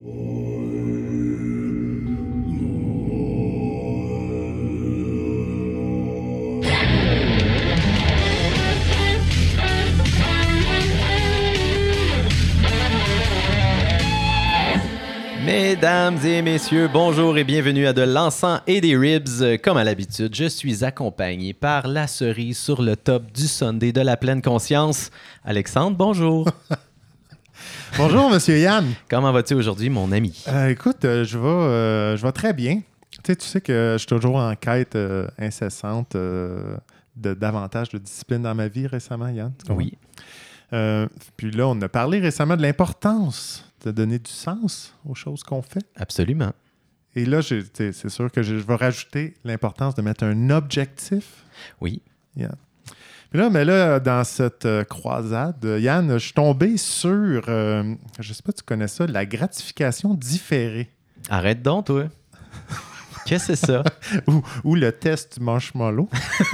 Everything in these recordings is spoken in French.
Mesdames et messieurs, bonjour et bienvenue à de l'encens et des ribs. Comme à l'habitude, je suis accompagné par la cerise sur le top du Sunday de la pleine conscience. Alexandre, bonjour. Bonjour, Monsieur Yann. Comment vas-tu aujourd'hui, mon ami? Euh, écoute, euh, je, vais, euh, je vais très bien. Tu sais, tu sais que je suis toujours en quête incessante de davantage de discipline dans ma vie récemment, Yann. Oui. Puis là, on a parlé récemment de l'importance de donner du sens aux choses qu'on fait. Absolument. Et là, c'est sûr que je, je vais rajouter l'importance de mettre un objectif. Oui. Puis là, mais là, dans cette euh, croisade, euh, Yann, je suis tombé sur, euh, je sais pas, tu connais ça, la gratification différée. Arrête donc, toi. Qu'est-ce que c'est ça? ou, ou le test du marshmallow,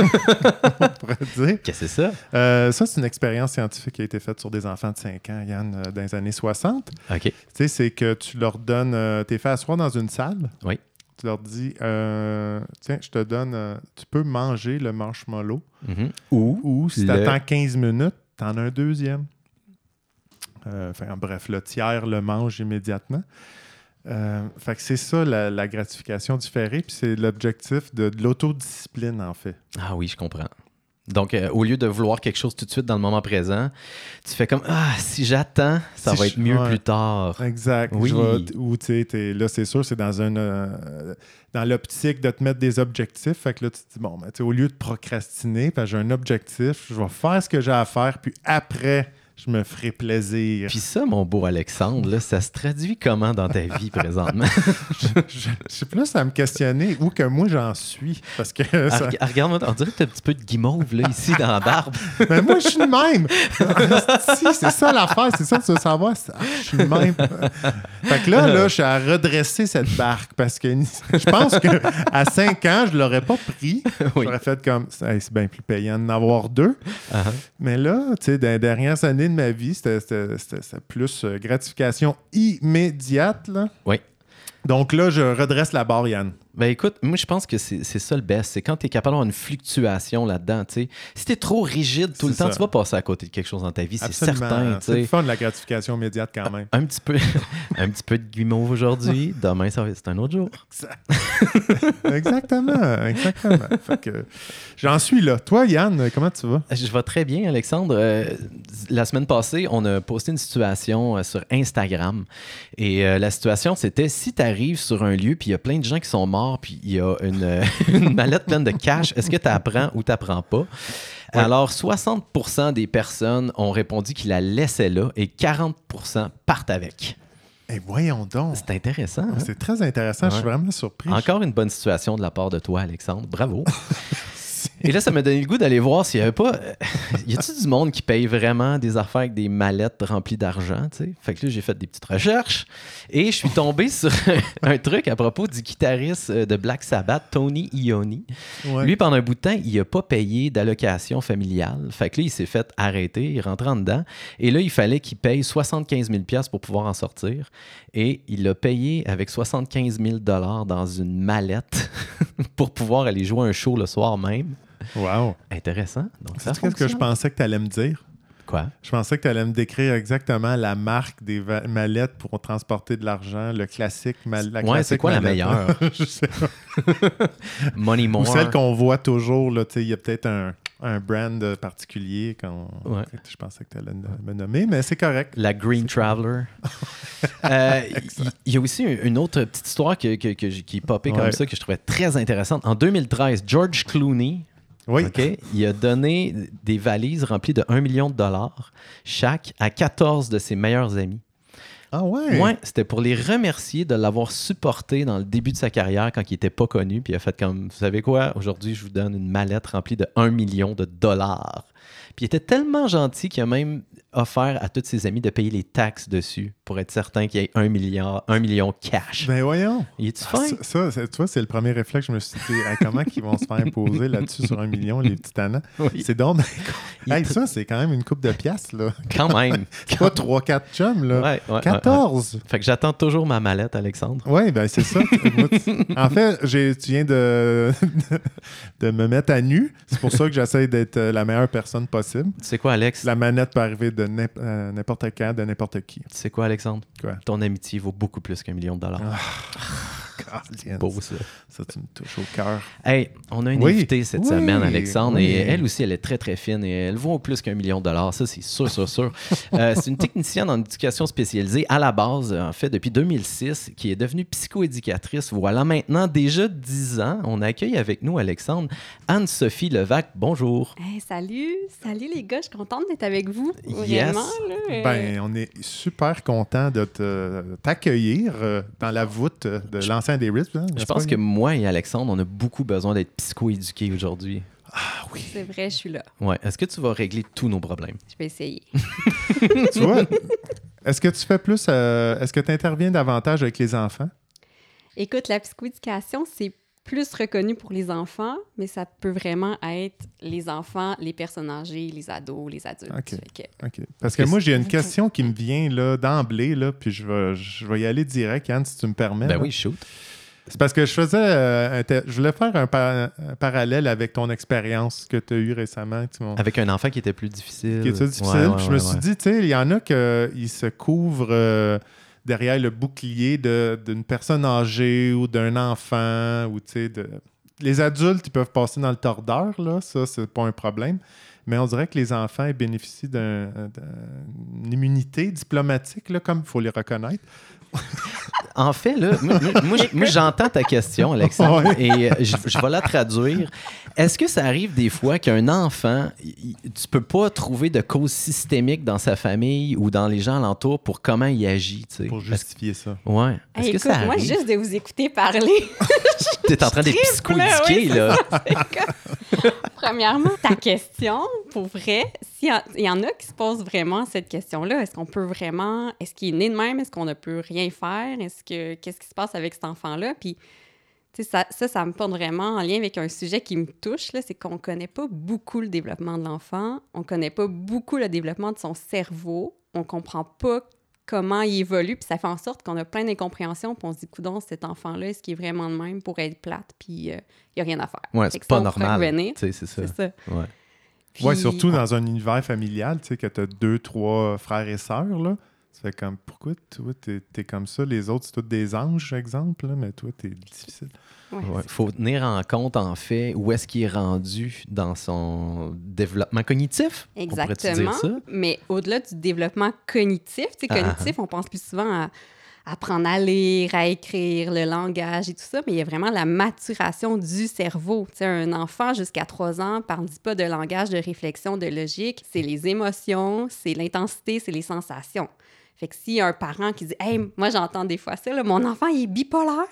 on pourrait dire. Qu'est-ce que c'est ça? Euh, ça, c'est une expérience scientifique qui a été faite sur des enfants de 5 ans, Yann, dans les années 60. OK. Tu sais, c'est que tu leur donnes, t'es fait asseoir dans une salle. Oui. Tu leur dis, euh, tiens, je te donne, euh, tu peux manger le marshmallow. Mhm. Ou Ou si Le- tu attends 15 minutes, tu en as un deuxième. Euh, enfin, bref, le tiers le mange immédiatement. Euh, fait que c'est ça la, la gratification différée, puis c'est l'objectif de, de l'autodiscipline, en fait. Ah oui, je comprends. Donc, euh, au lieu de vouloir quelque chose tout de suite dans le moment présent, tu fais comme Ah, si j'attends, ça Si va être mieux ouais. plus tard. Exact. Oui. Je vais- ou tu sais, là, c'est sûr, c'est dans un euh, dans l'optique de te mettre des objectifs. Fait que là, tu te dis, bon, ben, tu sais, au lieu de procrastiner, j'ai un objectif, je vais faire ce que j'ai à faire, puis après, je me ferai plaisir. Puis ça, mon beau Alexandre, là, ça se traduit comment dans ta vie présentement? je, je sais plus à me questionner où que moi j'en suis. Parce que Ah, ça- reg- Regarde-moi, on dirait que t'as un petit peu de guimauve là, ici dans la barbe. Mais moi, je suis le même. si, c'est ça l'affaire, c'est ça que tu veux savoir. ah, je suis le même. Fait que là, là, je suis à redresser cette barque parce que je pense qu'à 5 ans, je l'aurais pas pris. Oui. J'aurais fait comme, Hey, c'est bien plus payant d'en avoir deux. Ah, Mais là, tu sais, dans les dernières années de ma vie, c'était- plus euh, gratification immédiate. Là. Oui. Donc là, je redresse la barre, Yann. Ben écoute, moi je pense que c'est ça le best. C'est quand tu es capable d'avoir une fluctuation là-dedans. tu sais. Si tu es trop rigide tout le temps, tu vas passer à côté de quelque chose dans ta vie, c'est certain. C'est le fun, la gratification immédiate quand même. Un petit peu, un petit peu de guimauve aujourd'hui. Demain, c'est un autre jour. exactement, exactement. J'en suis là. Toi, Yann, comment tu vas? Je vais très bien, Alexandre. Euh, la semaine passée, on a posté une situation euh, sur Instagram. Et euh, la situation, c'était si tu arrives sur un lieu, puis il y a plein de gens qui sont morts, puis il y a une, une mallette pleine de cash, est-ce que tu apprends ou tu n'apprends pas? Alors, 60% des personnes ont répondu qu'ils la laissaient là et 40% partent avec. Eh voyons donc. C'est intéressant. hein? C'est très intéressant. Je suis vraiment surpris. Encore une bonne situation de la part de toi, Alexandre. Bravo. Et là, ça m'a donné le goût d'aller voir s'il y avait pas. euh, y a-tu du monde qui paye vraiment des affaires avec des mallettes remplies d'argent, tu sais? Fait que là, j'ai fait des petites recherches et je suis tombé sur un truc à propos du guitariste euh, de Black Sabbath, Tony. Ouais. Lui, pendant un bout de temps, il n'a pas payé d'allocation familiale. Fait que là, il s'est fait arrêter, il rentre en dedans. Et là, il fallait qu'il paye 75 000 pour pouvoir en sortir. Et il l'a payé avec 75 000 dans une mallette pour pouvoir aller jouer un show le soir même. Wow. Intéressant. Donc, ça qu'est-ce que je pensais que tu allais me dire? Quoi? Je pensais que tu allais me décrire exactement la marque des mallettes pour transporter de l'argent, le classique mal- la Ouais, c'est quoi la mallette. meilleure? Je sais pas. Money More. Ou celle qu'on voit toujours, là, tu sais, il y a peut-être un, un brand euh, particulier. Ouais. Je pensais que tu allais me nommer, mais c'est correct. La Green Traveler. Euh, Il il y, a aussi une autre petite histoire que, que- que j- qui est popée comme ça que je trouvais très intéressante. En 2013, George Clooney, Oui. OK, il a donné des valises remplies de 1 million de dollars chaque à 14 de ses meilleurs amis. Ah ouais? Ouais, c'était pour les remercier de l'avoir supporté dans le début de sa carrière quand il n'était pas connu. Puis il a fait comme, vous savez quoi, aujourd'hui, je vous donne une mallette remplie de 1 million de dollars. Puis il était tellement gentil qu'il a même offert à tous ses amis de payer les taxes dessus pour être certain qu'il y ait 1 milliard, 1 million cash. Ben voyons. il est-tu Ah, ça, ça, c'est- tu vois, c'est le premier réflexe que je me suis dit, comment ils vont se faire imposer là-dessus sur un million, les titanans? Oui. C'est donc... Hey, est ça, c'est quand même une coupe de piastres, là. Quand même. C'est pas 3-4 chums, là. Ouais, ouais, 4 14! Fait que j'attends toujours ma mallette, Alexandre. Oui, ben c'est ça. Moi, en fait, tu viens de, de me mettre à nu. C'est pour ça que j'essaie d'être euh, la meilleure personne possible. Sais quoi, Alex? La manette peut arriver de euh, n'importe quand, de n'importe qui. Sais quoi, Alexandre? Quoi? Ton amitié vaut beaucoup plus qu'un million de dollars. Calienne, Beau, ça. Ça, tu me touches au cœur. Hey, on a une Oui. invitée cette Oui. semaine, Alexandre, Oui. et elle aussi, elle est très, très fine et elle vaut plus qu'un million de dollars. Ça, c'est sûr, sûr, sûr. Euh, c'est une technicienne en éducation spécialisée à la base, en fait, depuis 2006, qui est devenue psychoéducatrice. Voilà maintenant déjà 10 ans. On accueille avec nous, Alexandre, Anne-Sophie Levac. Bonjour. Hey, salut, salut les gars, je suis contente d'être avec vous. Yes. Vraiment, là. Ben, on est super content de te- t'accueillir euh, dans la voûte de l'ancien des Risps. hein, Je pense que moi et Alexandre, on a beaucoup besoin d'être psychoéduqués aujourd'hui. Ah oui. c'est vrai, je suis là. Ouais. Est-ce que tu vas régler tous nos problèmes? Je vais essayer. tu vois, est-ce que tu fais plus. euh, est-ce que tu interviens davantage avec les enfants? Écoute, la psychoéducation, c'est plus reconnu pour les enfants, mais ça peut vraiment être les enfants, les personnes âgées, les ados, les adultes. Ok. Fait que- OK. Parce que moi, j'ai une question qui me vient là, d'emblée, là, puis je vais, je vais y aller direct, Yann, si tu me permets. Ben là. oui, shoot. C'est parce que je faisais. euh, je voulais faire un, pa- un parallèle avec ton expérience que tu as eue récemment. Avec un enfant qui était plus difficile. qui était difficile. Ouais, ouais, Puis je me ouais, suis dit, tu sais, il y en a qui se couvrent euh, derrière le bouclier d'une personne âgée ou d'un enfant. ou de... Les adultes, ils peuvent passer dans le tordeur, là, ça, c'est pas un problème. Mais on dirait que les enfants bénéficient d'un- d'une immunité diplomatique, comme il faut les reconnaître. En fait, là, moi, moi- moi, moi, j'entends ta question, Alexandre, et euh, je, je vais la traduire. Est-ce que ça arrive des fois qu'un enfant, il- tu peux pas trouver de cause systémique dans sa famille ou dans les gens alentours pour comment il agit, tu sais? Pour justifier ça. Ouais. Est-ce Hey, que écoute, ça moi, arrive? juste de vous écouter parler, T'es en train d'être là, psycho-éduqué, oui, là. comme- Premièrement, ta question, pour vrai, s'il y, y en a qui se posent vraiment cette question-là, est-ce qu'on peut vraiment, est-ce qu'il est né de même, est-ce qu'on ne peut rien faire, est-ce que, qu'est-ce qui se passe avec cet enfant-là, puis tu sais, ça, ça, ça me porte vraiment en lien avec un sujet qui me touche, là, c'est qu'on connaît pas beaucoup le développement de l'enfant, on connaît pas beaucoup le développement de son cerveau, on comprend pas comment il évolue, puis ça fait en sorte qu'on a plein d'incompréhensions, puis on se dit, coudon, cet enfant-là, est-ce qu'il est vraiment de même pour être plate, puis il n'y a rien à faire? Ouais, c'est pas normal. c'est ça. C'est ça. Ouais. Puis- Ouais, surtout dans un univers familial, tu sais, que tu as deux, trois frères et sœurs, là. Fait comme, pourquoi toi, t'es es comme ça? Les autres, c'est tous des anges, exemple, là, mais toi, t'es difficile. Ouais, Ouais. faut tenir en compte, en fait, où est-ce qu'il est rendu dans son développement cognitif? On Exactement. dire ça? Mais au-delà du développement cognitif, tu sais, Ah, cognitif, on pense plus souvent à apprendre à lire, à écrire, le langage et tout ça, mais il y a vraiment la maturation du cerveau. Tu sais, un enfant jusqu'à 3 ans ne parle pas de langage, de réflexion, de logique? C'est les émotions, c'est l'intensité, c'est les sensations. Fait que s'il y a un parent qui dit Hey, moi j'entends des fois ça, là, mon enfant il est bipolaire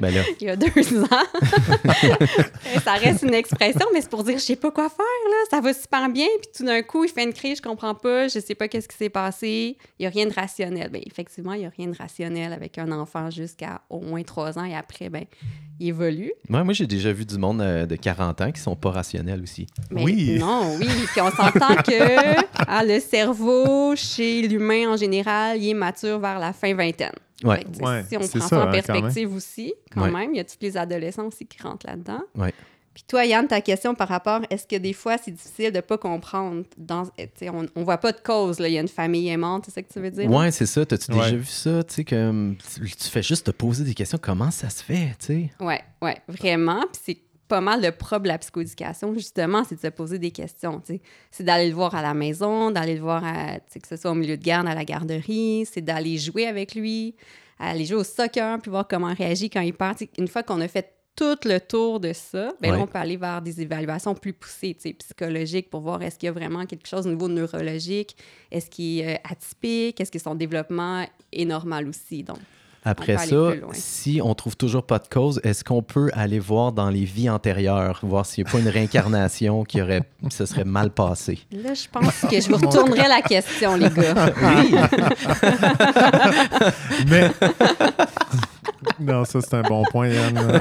Ben là, il y a deux ans. ça reste une expression, mais c'est pour dire je sais pas quoi faire, là. Ça va super bien, puis tout d'un coup, il fait une crise, je comprends pas, je sais pas qu'est-ce qui s'est passé. Il y a rien de rationnel. Ben, effectivement, il y a rien de rationnel avec un enfant jusqu'à au moins trois ans et après, ben, évolue. Ouais, moi, j'ai déjà vu du monde euh, de 40 ans qui sont pas rationnels aussi. Mais Oui. non, oui. Puis on s'entend que ah, le cerveau, chez l'humain en général, il est mature vers la fin vingtaine. Ouais. Fait que, tu sais, Ouais, si on prend ça, en hein, quand perspective aussi, quand Ouais. même, il y a tous les adolescents aussi qui rentrent là-dedans. Ouais. Puis toi, Yann, ta question par rapport, est-ce que des fois, c'est difficile de pas comprendre? Dans, tu sais, on, on voit pas de cause, là. Il y a une famille aimante, c'est ça que tu veux dire? Ouais, c'est ça. T'as-tu Ouais. déjà vu ça? Tu sais, que tu, tu fais juste te poser des questions. Comment ça se fait, tu sais? Ouais, ouais, vraiment. Puis c'est pas mal le propre de la psychoéducation, justement, c'est de se poser des questions. tu sais. C'est d'aller le voir à la maison, d'aller le voir, à, tu sais, que ce soit au milieu de garde, à la garderie, c'est d'aller jouer avec lui, aller jouer au soccer, puis voir comment il réagit quand il part. Une fois qu'on a fait tout le tour de ça, ben là, on peut aller vers des évaluations plus poussées, psychologiques, pour voir est-ce qu'il y a vraiment quelque chose au niveau neurologique, est-ce qu'il est euh, atypique, est-ce que son développement est normal aussi. Donc, Après ça, si on trouve toujours pas de cause, est-ce qu'on peut aller voir dans les vies antérieures, voir s'il n'y a pas une réincarnation qui aurait, se serait mal passée? Là, je pense que je vous retournerai la question, les gars. Oui! Mais. Non, ça, c'est un bon point, Yann.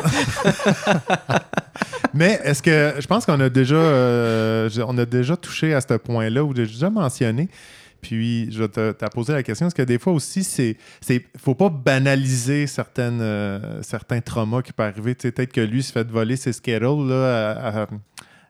Mais est-ce que. Je pense qu'on a déjà. euh, on a déjà touché à ce point-là, ou déjà mentionné Puis, je te poser la question, parce que des fois aussi, c'est, c'est, faut pas banaliser certaines, euh, certains traumas qui peuvent arriver. Peut-être que lui se fait voler ses Skittles là, à,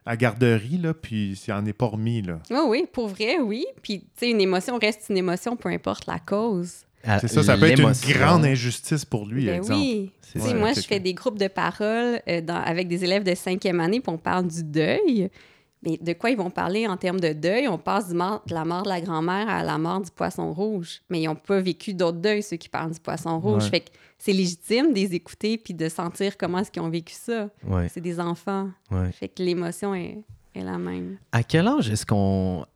à- garderie, là, puis il en est pas remis. Là. Oui, oui, pour vrai, oui. Puis, une émotion reste une émotion, peu importe la cause. C'est ça, ça peut être une grande injustice pour lui, Ben exemple. oui. Ça. moi, je fais des groupes de parole euh, dans- avec des élèves de cinquième année, puis on parle du deuil. Mais de quoi ils vont parler en termes de deuil? On passe du mort- de la mort de la grand-mère à la mort du poisson rouge. Mais ils n'ont pas vécu d'autres deuils, ceux qui parlent du poisson rouge. Ouais. Fait que c'est légitime de les écouter puis de sentir comment est-ce qu'ils ont vécu ça. Ouais, C'est des enfants. ouais. Fait que l'émotion est, est la même. À quel âge est-ce qu'on,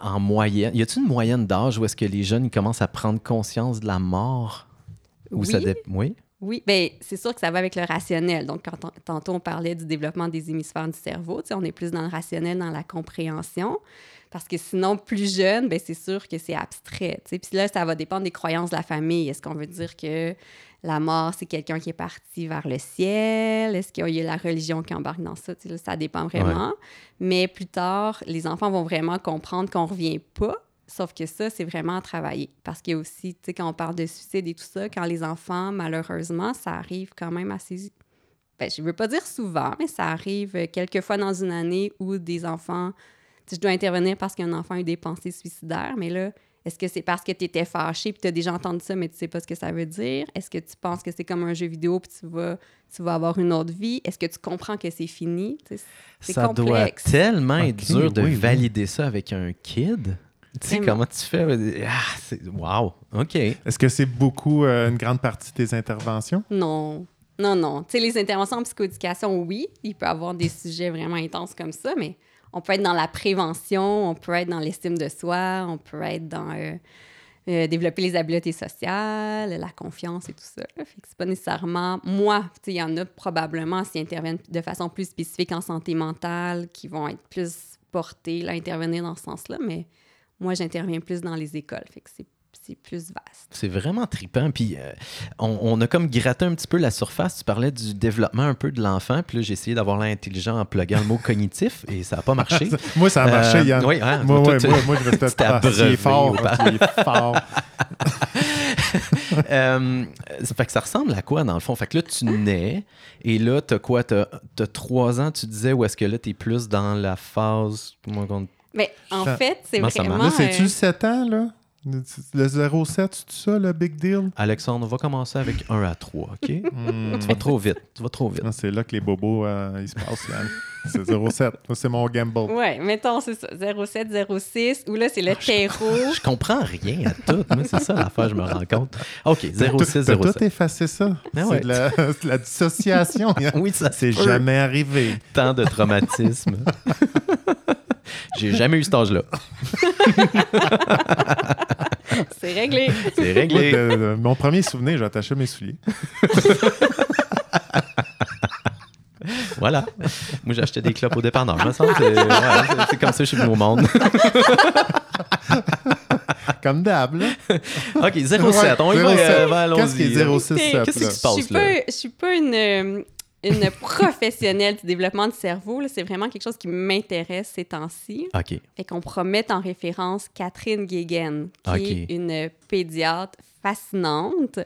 en moyenne, y a-t-il une moyenne d'âge où est-ce que les jeunes commencent à prendre conscience de la mort? Ou Oui. ça dé- Oui? Oui, bien, c'est sûr que ça va avec le rationnel. Donc, quand on- tantôt, on parlait du développement des hémisphères du cerveau, tu sais, on est plus dans le rationnel, dans la compréhension. Parce que sinon, plus jeune, ben c'est sûr que c'est abstrait. tu sais. Puis là, ça va dépendre des croyances de la famille. Est-ce qu'on veut dire que la mort, c'est quelqu'un qui est parti vers le ciel? Est-ce qu'il y a la religion qui embarque dans ça? Là, ça dépend vraiment. Mais plus tard, les enfants vont vraiment comprendre qu'on ne revient pas. Sauf que ça, c'est vraiment à travailler. Parce qu'il y a aussi, tu sais, quand on parle de suicide et tout ça, quand les enfants, malheureusement, ça arrive quand même assez. Ben, je ne veux pas dire souvent, mais ça arrive quelques fois dans une année où des enfants. Tu sais, je dois intervenir parce qu'un enfant a eu des pensées suicidaires, mais là, est-ce que c'est parce que tu étais fâché puis tu as déjà entendu ça, mais tu sais pas ce que ça veut dire? Est-ce que tu penses que c'est comme un jeu vidéo puis tu vas, tu vas avoir une autre vie? Est-ce que tu comprends que c'est fini? C'est Ça doit tellement être dur de oui, oui. valider ça avec un kid. Tu sais, comment tu fais? Ah, c'est... Wow! OK. Est-ce que c'est beaucoup, euh, une grande partie de tes interventions? Non. Non, non. Tu sais, les interventions en psychoéducation, oui, il peut y avoir des sujets vraiment intenses comme ça, mais on peut être dans la prévention, on peut être dans l'estime de soi, on peut être dans euh, euh, développer les habiletés sociales, la confiance et tout ça. c'est pas nécessairement moi. Il y en a probablement s'ils interviennent de façon plus spécifique en santé mentale, qui vont être plus portés à intervenir dans ce sens-là, mais moi, j'interviens plus dans les écoles. C'est plus vaste. C'est vraiment trippant. Puis euh, on, on a comme gratté un petit peu la surface. Tu parlais du développement un peu de l'enfant. Puis là, j'ai essayé d'avoir l'air intelligent en pluguant le mot cognitif et ça n'a pas marché. Moi, ça a marché, Euh, Yann. oui, hein, moi, toi, ouais, tu- moi, moi, je vais te tu t'es Ah, fort. fort. Euh, ça fait que ça ressemble à quoi dans le fond? Fait que là, tu nais et là, t'as quoi? T'as as trois ans, tu disais, ou est-ce que là, t'es plus dans la phase. comment on- Mais en Ça- fait, c'est vraiment... Là, c'est-tu euh, le 7 ans, là? Le 07, c'est ça, le big deal? Alexandre, on va commencer avec 1 à 3, OK? Hmm. Tu vas trop vite. Tu vas trop vite. Ah, C'est là que les bobos, euh, ils se passent, Yann. C'est 07. Moi, c'est mon gamble. Ouais, mettons, c'est ça, 07, 06, où là, c'est le terreau. Je comprends rien à tout. C'est ça l'affaire, je me rends compte. OK, T'as tout- 06, T'as tout 07. effacé ça. Ah c'est de la, de la dissociation. Oui, ça C'est jamais arrivé. Tant de traumatisme. J'ai jamais eu cet âge-là. C'est réglé. C'est réglé. de- de- mon premier souvenir, j'ai attaché mes souliers. Voilà. Moi, j'achetais des clopes au dépanneur. Me semble que c'est ouais, comme ça chez nous au monde. Comme d'hab, là. OK, 07. Ouais, On y va. 07. euh, Qu'est-ce qui est allons-y. 06 Écoutez, ça, qu'est-ce qui se passe? Je suis là? je suis pas une, euh, une professionnelle du développement du cerveau. C'est vraiment quelque chose qui m'intéresse ces temps-ci. OK. Fait qu'on pourra mettre en référence Catherine Guéguen, qui est une pédiatre fascinante.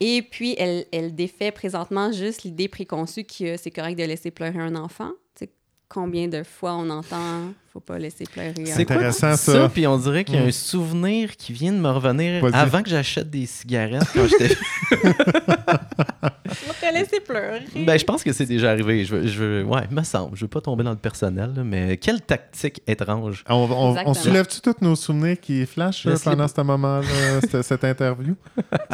Et puis, elle, elle défait présentement juste l'idée préconçue que c'est correct de laisser pleurer un enfant. Tu sais, combien de fois on entend « faut pas laisser pleurer un C'est intéressant, ça? ça? Puis on dirait qu'il y a Mm. un souvenir qui vient de me revenir avant que j'achète des cigarettes quand j'étais. Faut te laisser pleurer. ben, je pense que c'est déjà arrivé. Je veux, je veux- ouais, me semble. Je veux pas tomber dans le personnel, là, mais quelle tactique étrange. On, on- on soulève-tu tous nos souvenirs qui flashent euh, pendant ce moment-là, cette, cette interview,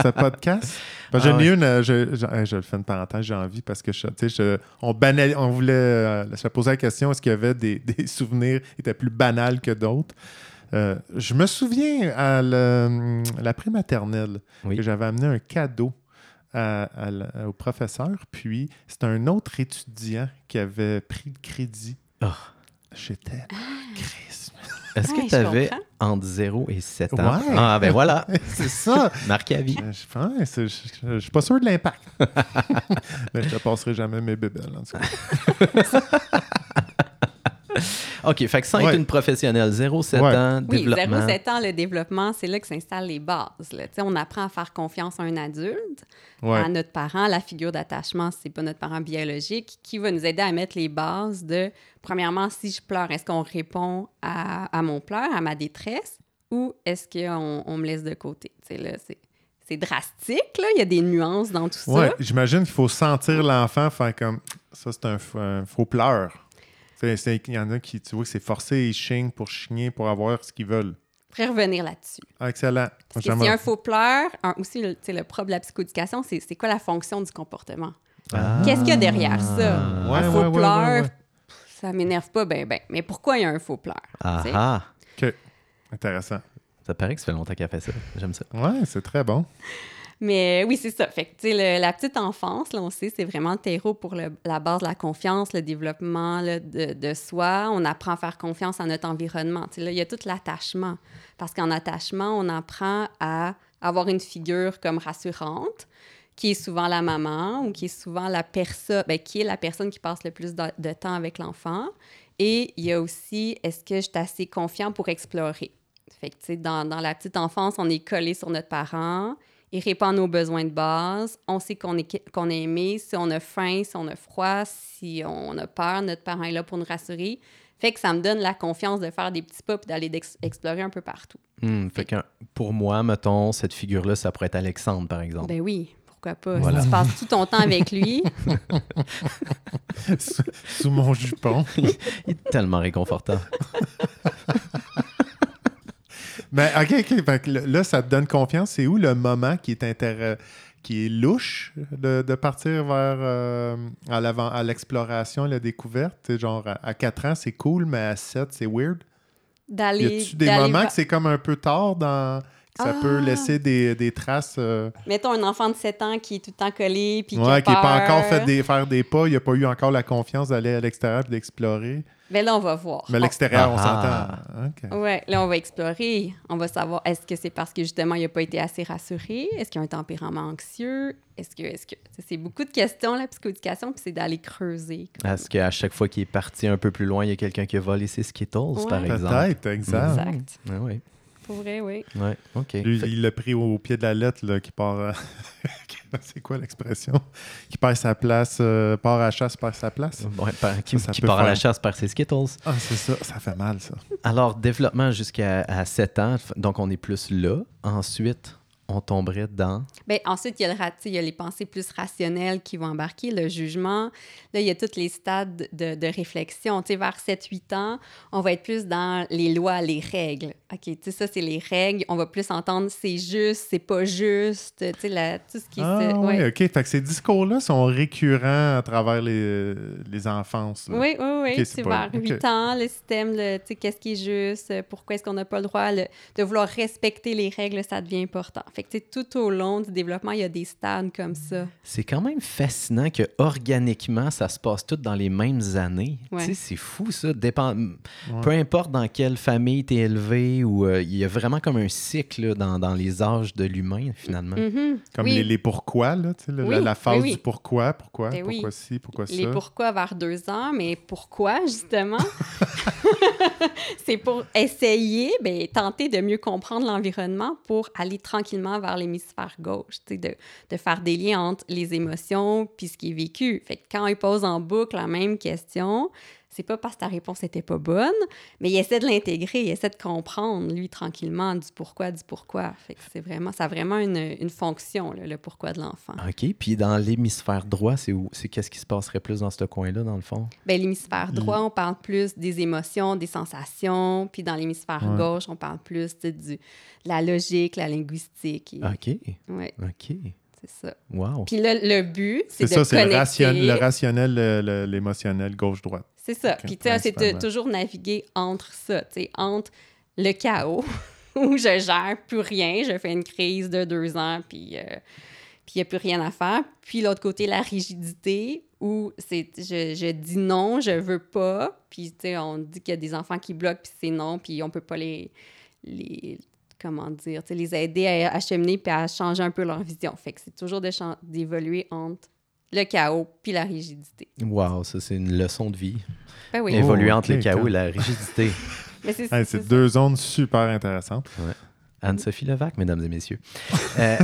ce podcast? Ah j'en ai ouais. une, euh, je, je, je le fais une parenthèse, j'ai envie parce que je, tu sais, je- on, banal, on voulait euh, se poser la question est-ce qu'il y avait des, des souvenirs étaient plus banals que d'autres? Euh, je me souviens à le- la prématernelle Oui. que j'avais amené un cadeau à- à la- au professeur, puis c'était un autre étudiant qui avait pris le crédit. Ah. J'étais Chris. Est-ce que tu avais entre 0 et 7 ans? Ouais. Ah, ben voilà. C'est ça! Marqué à vie. Je je suis pas sûr de l'impact. Mais je te passerai jamais mes bébelles, en tout cas. OK, fait que sans Ouais. être une professionnelle, 0-7 Ouais. ans, Oui, développement. 0-7 ans, le développement, c'est là que s'installent les bases. là. Tu sais, On apprend à faire confiance à un adulte, Ouais. à notre parent. La figure d'attachement, c'est pas notre parent biologique, qui va nous aider à mettre les bases de, premièrement, si je pleure, est-ce qu'on répond à, à mon pleur, à ma détresse, ou est-ce qu'on on me laisse de côté? Tu sais, là, c'est... C'est drastique, là. Il y a des nuances dans tout Ouais, ça. j'imagine qu'il faut sentir l'enfant faire comme ça, c'est un, f- un faux pleur. Il y en a qui, tu vois, que c'est forcé, ils chignent pour chigner, pour avoir ce qu'ils veulent. Je pourrais revenir là-dessus. Ah, excellent. Parce que J'aimerais- s'il y a un faux pleur, un- aussi, le, le propre de la psychoéducation, c'est c'est quoi la fonction du comportement? Ah. Qu'est-ce qu'il y a derrière ça? Ouais, un ouais, faux ouais, pleur, ouais, ouais. ça m'énerve pas ben ben. Mais pourquoi il y a un faux pleur? Ah ah. OK. Intéressant. Ça paraît que ça fait longtemps qu'elle fait ça. J'aime ça. Ouais, c'est très bon. Mais oui, c'est ça. Fait tu la petite enfance, là, on sait, c'est vraiment terreau pour la base de la confiance, le développement de, soi. On apprend à faire confiance à notre environnement. Il y a tout l'attachement. Parce qu'en attachement, on apprend à avoir une figure comme rassurante, qui est souvent la maman ou qui est souvent la personne, ben, qui est la personne qui passe le plus de, temps avec l'enfant. Et il y a aussi, est-ce que je suis assez confiant pour explorer? Fait dans la petite enfance, on est collé sur notre parent. Il répond à nos besoins de base. On sait qu'on est, qu'on est aimé. Si on a faim, si on a froid, si on a peur, notre parent est là pour nous rassurer. Fait que ça me donne la confiance de faire des petits pas et d'aller explorer un peu partout. Hmm, fait que pour moi, mettons, cette figure-là, ça pourrait être Alexandre, par exemple. Ben oui, pourquoi pas? Voilà. Si tu passes tout ton temps avec lui, sous, sous mon jupon. Il est tellement réconfortant. Mais OK, OK. Fait que là, ça te donne confiance. C'est où le moment qui est qui est louche de, de partir vers euh, à l'avant- à l'exploration, la découverte? Genre, à, à 4 ans, c'est cool, mais à 7, c'est weird. Y d'aller. a-tu des moments va- que c'est comme un peu tard dans... que ça Ah! peut laisser des, des traces... euh, Mettons un enfant de 7 ans qui est tout le temps collé puis qui ouais, qui n'est pas encore fait des, faire des pas, il n'a pas eu encore la confiance d'aller à l'extérieur et d'explorer. Ben là, on va voir. Mais l'extérieur, on Ah. s'entend. Ouais, là, on va explorer. On va savoir, est-ce que c'est parce que justement, il n'a pas été assez rassuré? Est-ce qu'il a un tempérament anxieux? Est-ce que. Est-ce que... C'est beaucoup de questions, la psychoéducation, puis c'est d'aller creuser. Est-ce qu'à chaque fois qu'il est parti un peu plus loin, il y a quelqu'un qui a volé ses Skittles, Ouais. par exemple? Peut-être, exact. Exact. Oui. Pour vrai, oui. Ouais, OK. Lui, Fait- il l'a pris au pied de la lettre, là, qui part. euh, c'est quoi l'expression? Qui perd sa place, euh, part à la chasse, perd sa place? Ouais, par- qui, Ça, ça qui peut part à la chasse par ses Skittles. Ah, c'est ça, ça fait mal, ça. Alors, développement jusqu'à à 7 ans, donc on est plus là. Ensuite, on tomberait dans... Ben, ensuite, il y, a le il y a les pensées plus rationnelles qui vont embarquer, le jugement. Là, il y a tous les stades de, de réflexion. Tu sais, vers 7-8 ans, on va être plus dans les lois, les règles. OK, tu sais, ça, c'est les règles. On va plus entendre c'est juste, c'est pas juste, tu sais, la- tout ce qui Ah, se... oui, ouais. OK. Fait que ces discours-là sont récurrents à travers les, les enfances. là. Oui, oui, oui. Ok, c'est pas- vers ok. 8 ans, le système, le, tu sais, qu'est-ce qui est juste, pourquoi est-ce qu'on n'a pas le droit le- de vouloir respecter les règles, ça devient important. Fait que, tu sais, tout au long du développement, il y a des stades comme ça. C'est quand même fascinant que organiquement, ça se passe tout dans les mêmes années. Ouais. Tu c'est fou ça. Dépend... Peu importe dans quelle famille t'es élevé, ou euh, il y a vraiment comme un cycle là, dans, dans les âges de l'humain, finalement. Mhm. Comme Oui. les, les pourquoi, là, tu sais, la- Oui, la, la phase oui, du pourquoi, pourquoi, Ben oui. pourquoi ci, pourquoi ça. Les pourquoi vers deux ans, mais pourquoi justement? c'est pour essayer, ben, tenter de mieux comprendre l'environnement pour aller tranquillement vers l'hémisphère gauche, de, de faire des liens entre les émotions puis ce qui est vécu. Fait quand il pose en boucle la même question, c'est pas parce que ta réponse était pas bonne, mais il essaie de l'intégrer, il essaie de comprendre, lui, tranquillement, du pourquoi, du pourquoi. Fait que c'est vraiment, ça a vraiment une, une fonction, là, le pourquoi de l'enfant. OK. Puis dans l'hémisphère droit, c'est où? C'est qu'est-ce qui se passerait plus dans ce coin-là, dans le fond? Ben, l'hémisphère droit, on parle plus des émotions, des sensations. Puis dans l'hémisphère Ouais. gauche, on parle plus du, de la logique, la linguistique. et- OK. Ouais, OK. c'est ça. Wow. Puis là, le but, c'est C'est de ça, c'est le, ration- le rationnel, le- le- l'émotionnel, gauche-droite. C'est ça. Puis tu sais, c'est toujours naviguer entre ça, tu sais, entre le chaos, où je gère plus rien, je fais une crise de deux ans, puis euh, puis il n'y a plus rien à faire. Puis l'autre côté, la rigidité, où c'est je, je dis non, je veux pas. Puis tu sais, on dit qu'il y a des enfants qui bloquent, puis c'est non, puis on peut pas les... les comment dire, tu sais, les aider à, à cheminer puis à changer un peu leur vision. Fait que c'est toujours d'évoluer entre le chaos puis la rigidité. Wow, ça, c'est une leçon de vie. Ben oui. Évoluer Oh, entre le chaos et la rigidité. Mais c'est Hey, deux zones super intéressantes. Anne-Sophie Levac, mesdames et messieurs. Euh,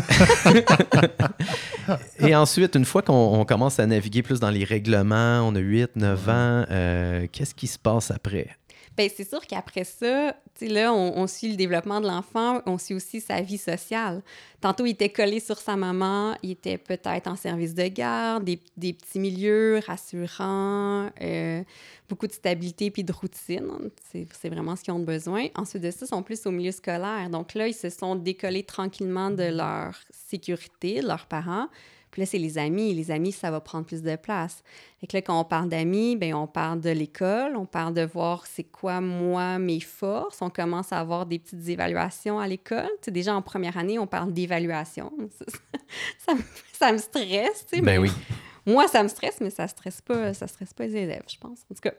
et ensuite, une fois qu'on on commence à naviguer plus dans les règlements, on a 8, 9 ans, euh, qu'est-ce qui se passe après? Ben, c'est sûr qu'après ça, tu sais, là, on, suit le développement de l'enfant, on suit aussi sa vie sociale. Tantôt, il était collé sur sa maman, il était peut-être en service de garde, des, petits milieux rassurants, euh, beaucoup de stabilité puis de routine. C'est vraiment ce qu'ils ont besoin. Ensuite de ça, ils sont plus au milieu scolaire. Donc là, ils se sont décollés tranquillement de leur sécurité, de leurs parents. Puis là, c'est les amis. Les amis, ça va prendre plus de place. Fait que là, quand on parle d'amis, ben on parle de l'école, on parle de voir c'est quoi, moi, mes forces. On commence à avoir des petites évaluations à l'école. Tu sais, déjà, en première année, on parle d'évaluation. Ça, ça me, ça me stresse, tu sais. mais Ben oui. Moi, ça me stresse, mais ça stresse pas, ça stresse pas les élèves, je pense. En tout cas,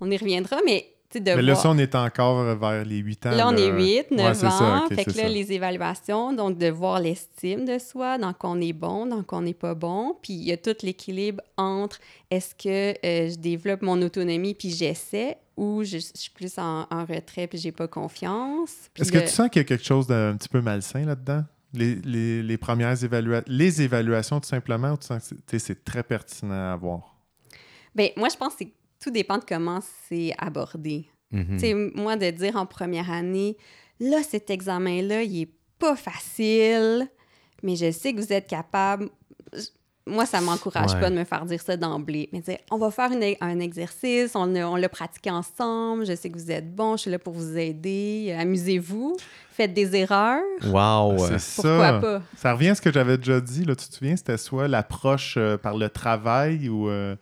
on y reviendra, mais de Mais là, voir... ça, on est encore vers les 8 ans. Là, on est 8, 9 Ouais, c'est ans. ça, ok, fait que là, ça. les évaluations, donc de voir l'estime de soi, dans quoi on est bon, dans quoi on n'est pas bon. Puis il y a tout l'équilibre entre est-ce que euh, je développe mon autonomie puis j'essaie ou je, je suis plus en, en retrait puis j'ai pas confiance. Est-ce que tu sens qu'il y a quelque chose d'un petit peu malsain là-dedans? Les, les, les premières évaluations, les évaluations tout simplement, ou tu sens que c'est- très pertinent à voir? Ben, moi, je pense que c'est- tout dépend de comment c'est abordé. Tu sais, moi, de dire en première année, là, cet examen-là, il est pas facile, mais je sais que vous êtes capable. Moi, ça m'encourage Ouais. pas de me faire dire ça d'emblée. Mais dire, on va faire une- un exercice, on, on l'a pratiqué ensemble, je sais que vous êtes bon, je suis là pour vous aider, euh, amusez-vous, faites des erreurs. Wow! C'est euh, Pourquoi ça. pas? Ça revient à ce que j'avais déjà dit, là, tu te souviens, c'était soit l'approche euh, par le travail ou, euh,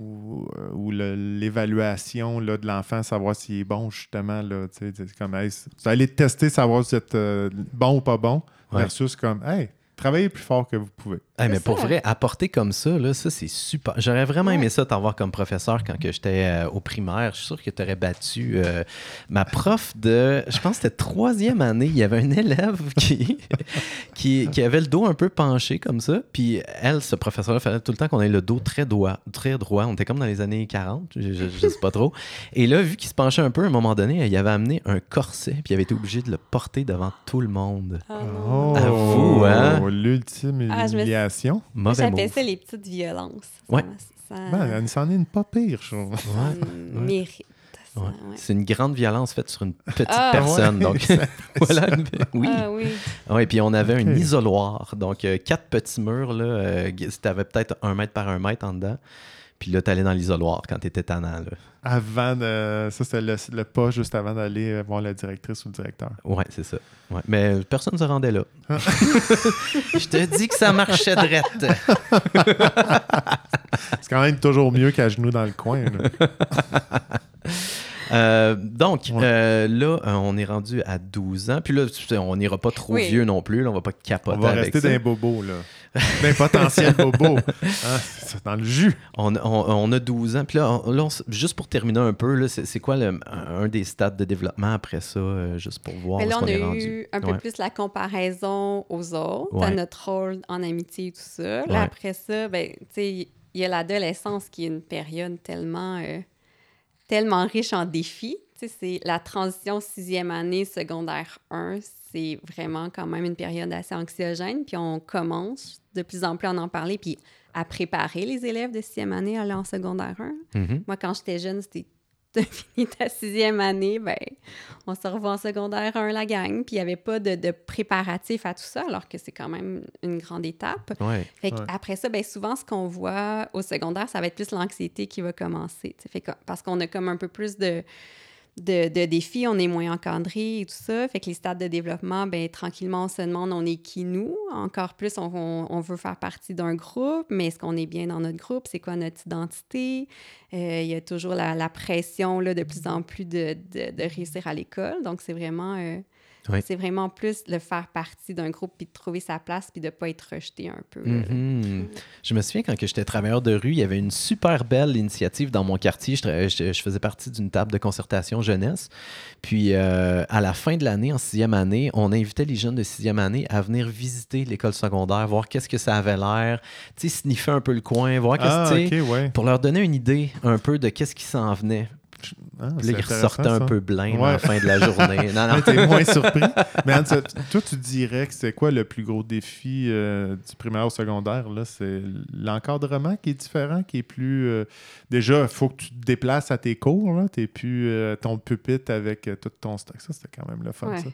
ou, euh, ou l'évaluation là, de l'enfant, savoir s'il est bon, justement. Là, tu sais, c'est comme, hey, vous allez tester, savoir si vous êtes euh, bon ou pas bon, Ouais. versus comme, hey, travaillez plus fort que vous pouvez. Hey, mais pour ça. vrai, apporter comme ça, là, ça c'est super. J'aurais vraiment aimé ça t'avoir comme professeur quand que j'étais euh, au primaire. Je suis sûr que tu aurais battu euh, ma prof de, je pense que c'était troisième année. Il y avait un élève qui, qui, qui avait le dos un peu penché comme ça. Puis elle, ce professeur-là, fallait tout le temps qu'on ait le dos très droit. Très droit. On était comme dans les années 40, je, je, je sais pas trop. Et là, vu qu'il se penchait un peu, à un moment donné, il avait amené un corset. Puis il avait été obligé de le porter devant tout le monde. Oh, Avoue, hein? L'ultime Ah, Mauvais J'appelle ça les petites violences. Ça Ouais. Ça, Ben, elle s'en est une pas pire, je trouve. ça mérite. ça, Ouais. ouais. C'est une grande violence faite sur une petite Ah. personne. Ouais, donc. Oui. Ah oui. Ouais, puis on avait un isoloir. Donc, euh, quatre petits murs. Là, euh, t'avais peut-être un mètre par un mètre en dedans. Puis là, t'allais dans l'isoloir quand t'étais tannant. Là. Avant de. Ça, c'était le, le pas juste avant d'aller voir la directrice ou le directeur. Ouais, c'est ça. Ouais. Mais personne ne se rendait là. Je te dis que ça marchait drette. C'est quand même toujours mieux qu'à genoux dans le coin. là. Euh, donc, Ouais. euh, là, euh, on est rendu à 12 ans. Puis là, on n'ira pas trop Oui. vieux non plus. Là, on va pas capoter On va avec rester ça. dans les bobos, là. D'un potentiel bobo. Hein, c'est dans le jus. On, on- on a 12 ans. Puis là, on- là, on s- juste pour terminer un peu, là, c'est c'est quoi le- un des stades de développement après ça, euh, juste pour voir Mais là, on qu'on a est rendu? eu un peu Ouais. plus la comparaison aux autres, à Ouais. notre rôle en amitié et tout ça. Là, Ouais. après ça, ben, tu sais, il y a l'adolescence qui est une période tellement, euh, tellement riche en défis. Tu sais, c'est la transition sixième année, secondaire 1, c'est vraiment quand même une période assez anxiogène. Puis on commence de plus en plus à en parler, puis à préparer les élèves de sixième année à aller en secondaire 1. Mhm. Moi, quand j'étais jeune, c'était t'as fini ta sixième année, ben, on se revoit en secondaire 1, la gang, puis il n'y avait pas de, de préparatif à tout ça, alors que c'est quand même une grande étape. Ouais. Fait Ouais. Après ça, ben, souvent, ce qu'on voit au secondaire, ça va être plus l'anxiété qui va commencer. Fait que- parce qu'on a comme un peu plus de, de, de défis, on est moins encadré et tout ça. Fait que les stades de développement, ben, tranquillement, on se demande on est qui nous? Encore plus, on, on- veut faire partie d'un groupe, mais est-ce qu'on est bien dans notre groupe? C'est quoi notre identité? Euh, Il y a toujours la, la pression là, de plus en plus de, de- de réussir à l'école. Donc, c'est vraiment. euh, Oui. C'est vraiment plus le faire partie d'un groupe, puis de trouver sa place, puis de ne pas être rejeté un peu. Mhm. Je me souviens quand que j'étais travailleur de rue, il y avait une super belle initiative dans mon quartier. Je, je faisais partie d'une table de concertation jeunesse. Puis euh, à la fin de l'année, en sixième année, on invitait les jeunes de sixième année à venir visiter l'école secondaire, voir qu'est-ce que ça avait l'air, tu sais, sniffer un peu le coin, voir qu'est-ce Ah, tu sais, ok, ouais. pour leur donner une idée un peu de qu'est-ce qui s'en venait. Ah, Puis là, intéressant, ressortaient un ça. peu blêmes à Ouais. la fin de la journée. Non, non. T'es moins surpris. Mais toi, tu dirais que c'est quoi le plus gros défi euh, du primaire au secondaire? là? C'est l'encadrement qui est différent, qui est plus... euh, déjà, il faut que tu te déplaces à tes cours. Tu n'es plus euh, ton pupitre avec euh, tout ton stock. Ça, c'était quand même le fun, Ouais. ça.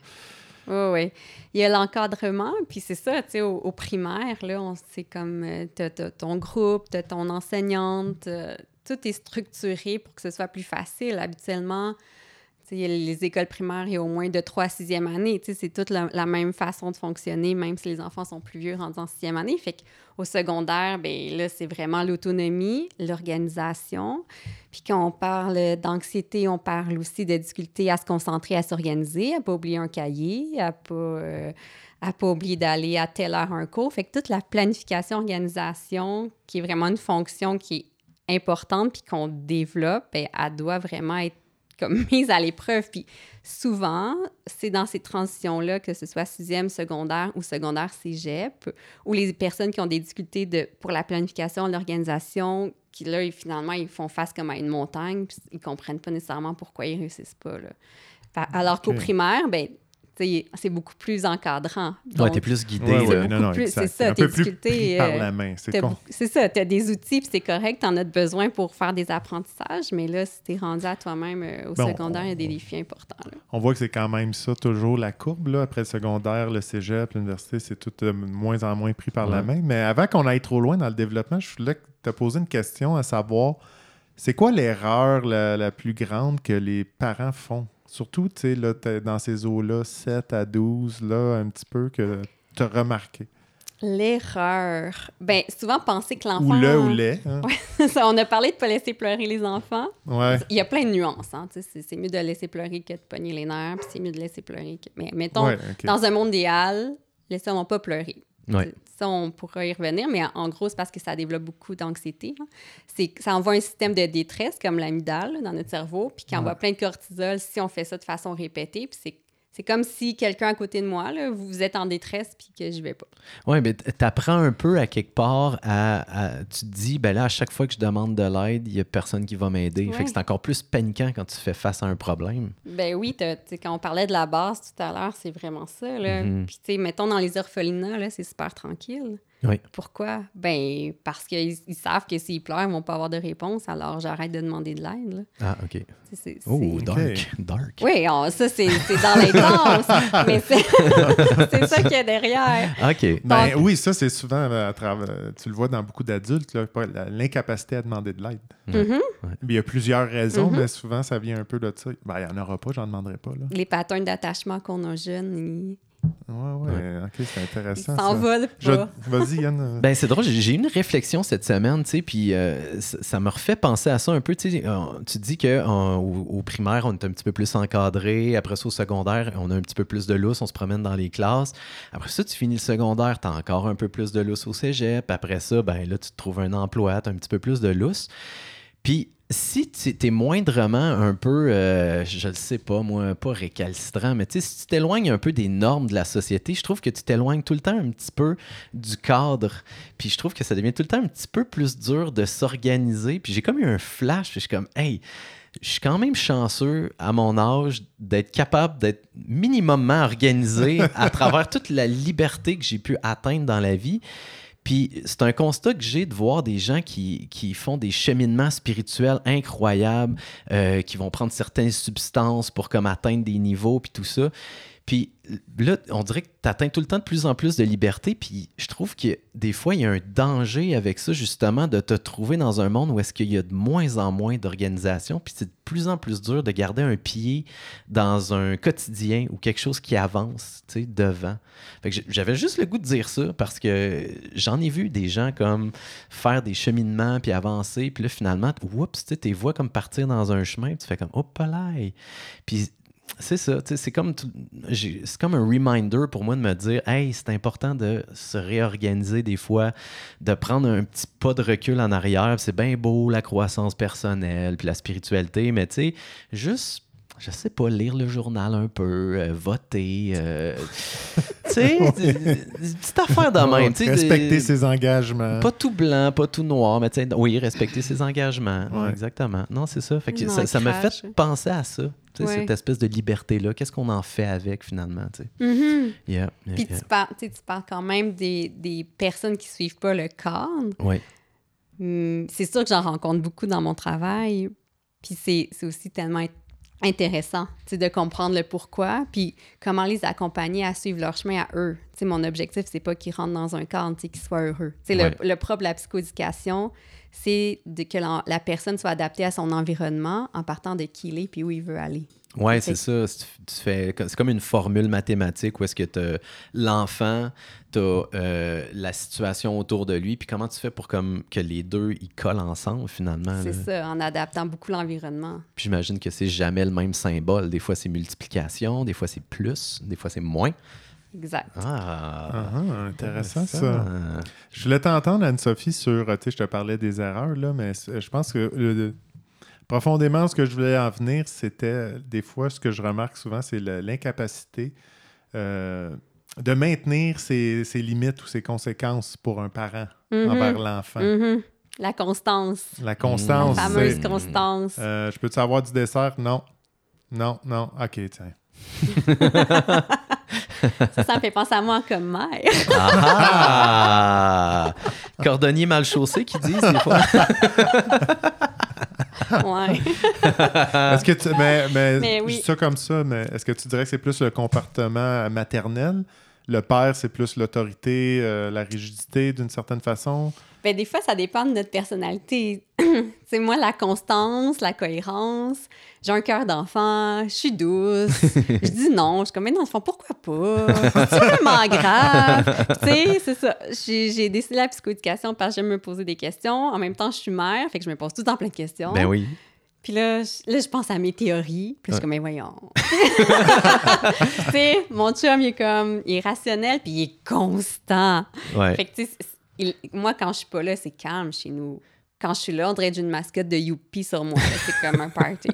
Oui, oui. Il y a l'encadrement, puis c'est ça, tu sais, au, au primaire, là, on c'est comme, euh, t'as, t'as ton groupe, t'as ton enseignante, euh, tout est structuré pour que ce soit plus facile. Habituellement, les écoles primaires, il y a au moins de 3 à 6e année, c'est toute la, même façon de fonctionner, même si les enfants sont plus vieux rendus en 6e année. Fait qu'au secondaire, ben là, c'est vraiment l'autonomie, l'organisation. Puis quand on parle d'anxiété, on parle aussi de difficulté à se concentrer, à s'organiser, à pas oublier un cahier, à pas, euh, pas oublier d'aller à telle heure un cours. Fait que toute la planification, organisation, qui est vraiment une fonction qui est importante puis qu'on développe, ben, elle doit vraiment être comme mise à l'épreuve. Puis souvent, c'est dans ces transitions-là, que ce soit sixième, secondaire ou secondaire cégep, où les personnes qui ont des difficultés de, pour la planification, l'organisation, qui là, ils- finalement, ils font face comme à une montagne, puis ils comprennent pas nécessairement pourquoi ils réussissent pas. Là. Fa- Alors qu'au primaire, ben, c'est beaucoup plus encadrant. Ouais, Donc, t'es plus guidé. Ouais, ouais, là. non, non, plus- exact. c'est ça, un tes peu plus difficultés, pris par euh, la main. C'est T'as con. beaucoup- C'est ça, tu as des outils, puis c'est correct, tu en as besoin pour faire des apprentissages, mais là, si tu es rendu à toi-même euh, au Bon, secondaire, il y a des on- défis importants. là. On voit que c'est quand même ça, toujours la courbe. Là. Après le secondaire, le cégep, l'université, c'est tout de moins en moins pris par la main. Mais avant qu'on aille trop loin dans le développement, je voulais te poser une question à savoir c'est quoi l'erreur la, la plus grande que les parents font? Surtout, tu sais, dans ces eaux-là, 7 à 12, là, un petit peu que tu as remarqué. L'erreur. Ben, souvent penser que l'enfant. Ou le ou les. hein. Ça, on a parlé de pas laisser pleurer les enfants. Ouais. Il y a plein de nuances. Hein, tu sais, c'est, mieux de laisser pleurer que de pogner les nerfs, puis c'est mieux de laisser pleurer que. Mais mettons, Ouais, dans un monde idéal, laissez-moi pas pleurer. Ça, on pourra y revenir, mais en gros, c'est parce que ça développe beaucoup d'anxiété. hein. C'est, ça envoie un système de détresse, comme l'amygdale, dans notre cerveau, puis qui envoie plein de cortisol si on fait ça de façon répétée. Puis c'est, c'est comme si quelqu'un à côté de moi, là, vous êtes en détresse, puis que je vais pas. Oui, mais tu apprends un peu à quelque part à, à- Tu te dis, ben là, à chaque fois que je demande de l'aide, il n'y a personne qui va m'aider. Fait que c'est encore plus paniquant quand tu fais face à un problème. Ben oui, quand on parlait de la base tout à l'heure, c'est vraiment ça. Là. Mhm. Puis, tu sais, mettons, dans les orphelinats, là, c'est super tranquille. Oui. Pourquoi? Ben, parce qu'ils ils savent que s'ils pleurent, ils vont pas avoir de réponse, alors j'arrête de demander de l'aide. Ah, OK. C'est- Oh, c'est- dark. Dark. Oui, on- ça, c'est c'est dans l'intense, mais c'est c'est ça qu'il y a derrière. OK. Ben Donc- oui, ça, c'est souvent euh, à travers. Tu le vois dans beaucoup d'adultes, là, l'incapacité à demander de l'aide. Mhm. Il y a plusieurs raisons, Mhm. mais souvent, ça vient un peu de ça. Ben, il n'y en aura pas, j'en demanderai pas. Là. Les patterns d'attachement qu'on a jeunes, ils Ouais, ouais, ok, c'est intéressant. ça. s'envolent Je-. Vas-y, Yann. Ben, c'est drôle, j'ai eu une réflexion cette semaine, tu sais, puis euh, ça, ça me refait penser à ça un peu. Tu sais, euh, tu dis qu'au au primaire, on est un petit peu plus encadré. Après ça, au secondaire, on a un petit peu plus de lousse, on se promène dans les classes. Après ça, tu finis le secondaire, tu as encore un peu plus de lousse au cégep. Après ça, ben là, tu te trouves un emploi, tu as un petit peu plus de lousse. Puis si tu es moindrement un peu, euh, je le sais pas, moi, pas récalcitrant, mais si tu t'éloignes un peu des normes de la société, je trouve que tu t'éloignes tout le temps un petit peu du cadre. Puis je trouve que ça devient tout le temps un petit peu plus dur de s'organiser. Puis j'ai comme eu un flash, puis je suis comme, hey, je suis quand même chanceux à mon âge d'être capable d'être minimumement organisé à travers toute la liberté que j'ai pu atteindre dans la vie. Puis c'est un constat que j'ai de voir des gens qui, font des cheminements spirituels incroyables, euh, qui vont prendre certaines substances pour comme atteindre des niveaux, puis tout ça. Puis là, on dirait que tu atteins tout le temps de plus en plus de liberté. Puis je trouve que des fois, il y a un danger avec ça, justement, de te trouver dans un monde où est-ce qu'il y a de moins en moins d'organisation. Puis c'est de plus en plus dur de garder un pied dans un quotidien ou quelque chose qui avance, tu sais, devant. Fait que j'avais juste le goût de dire ça parce que j'en ai vu des gens comme faire des cheminements puis avancer. Puis là, finalement, oups, tu sais, tes voix comme partir dans un chemin. Puis tu fais comme, hop là. Puis c'est ça. C'est comme, c'est comme un reminder pour moi de me dire Hey, c'est important de se réorganiser des fois, de prendre un petit pas de recul en arrière. C'est bien beau la croissance personnelle puis la spiritualité, mais tu sais, juste. Je sais pas, lire le journal un peu, euh, voter, euh, tu sais, petites affaires de même. Respecter ses engagements. Pas tout blanc, pas tout noir, mais tu sais, oui, respecter ses engagements. Ouais, exactement. Non, c'est ça. Fait que Non, ça m'a fait penser à ça. Ouais. Cette espèce de liberté-là. Qu'est-ce qu'on en fait avec finalement? Tu sais? Yeah, yeah, Puis yeah. tu parles, tu quand même des, des personnes qui suivent pas le cadre. Ouais. Hum, c'est sûr que j'en rencontre beaucoup dans mon travail. Puis c'est c'est aussi tellement intéressant de comprendre le pourquoi, puis comment les accompagner à suivre leur chemin à eux. Tu sais, mon objectif, c'est pas qu'ils rentrent dans un cadre, qu'ils soient heureux. Ouais. le, le propre de la psychoéducation, c'est que la, la personne soit adaptée à son environnement en partant de qui il est puis où il veut aller. Fait c'est ça. C'est- tu fais- C'est comme une formule mathématique où est-ce que tu l'enfant, tu as la situation autour de lui, puis comment tu fais pour comme que les deux ils collent ensemble finalement. C'est ça, en adaptant beaucoup l'environnement. Puis j'imagine que c'est jamais le même symbole. Des fois c'est multiplication, des fois c'est plus, des fois c'est moins. Exact. Ah, Ah, ah, intéressant ça. Je voulais t'entendre, Anne-Sophie, sur. Tu sais, je te parlais des erreurs, là, mais je pense que le- profondément, ce que je voulais en venir, c'était euh, des fois, ce que je remarque souvent, c'est l'incapacité euh, de maintenir ses, ses limites ou ses conséquences pour un parent Mhm. envers l'enfant. Mhm. La constance. La constance. La c'est, fameuse constance. euh, je peux-tu avoir du dessert? Non. Non, non. OK, tiens. Ça, ça me fait penser à moi comme mère. Ah! Cordonnier mal chaussé qui disent des fois. ouais. Est-ce que tu, mais, mais, Mais oui. je dis ça comme ça, mais est-ce que tu dirais que c'est plus le comportement maternel? Le père, c'est plus l'autorité, euh, la rigidité d'une certaine façon? Ben, des fois, ça dépend de notre personnalité. c'est moi, la constance, la cohérence. J'ai un cœur d'enfant, je suis douce. je dis non. Je suis comme, mais non, enfant, pourquoi pas? C'est vraiment grave. tu sais, c'est ça. J'ai décidé la psychoéducation parce que j'aime me poser des questions. En même temps, je suis mère, fait que je me pose tout le temps plein de questions. Ben oui. Puis là je, là, je pense à mes théories. Puis je suis comme, mais voyons. tu sais, mon chum, il est comme, il est rationnel, puis il est constant. Ouais. Fait que, tu sais, il- moi, quand je suis pas là, c'est calme chez nous. Quand je suis là, on dirait que j'ai une mascotte de Youpi sur moi. C'est comme un party.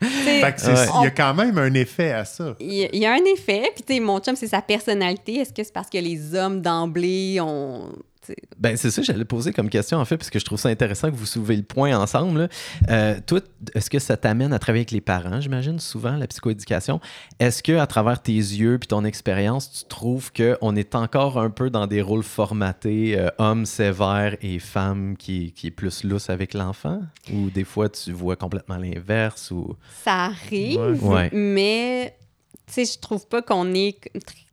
Fait que, il y a quand même un effet à ça. il y, a- il y a un effet. Puis, tu sais, mon chum, c'est sa personnalité. Est-ce que c'est parce que les hommes d'emblée ont. Ben, c'est ça, j'allais poser comme question, en fait, parce que je trouve ça intéressant que vous soulevez le point ensemble. là. Euh, toi, est-ce que ça t'amène à travailler avec les parents, j'imagine, souvent, la psychoéducation? Est-ce que à travers tes yeux puis ton expérience, tu trouves qu'on est encore un peu dans des rôles formatés, euh, homme sévère et femme qui, qui est plus lousse avec l'enfant? Ou des fois, tu vois complètement l'inverse? Ou... Ça arrive, Ouais. mais, tu sais, je trouve pas qu'on est.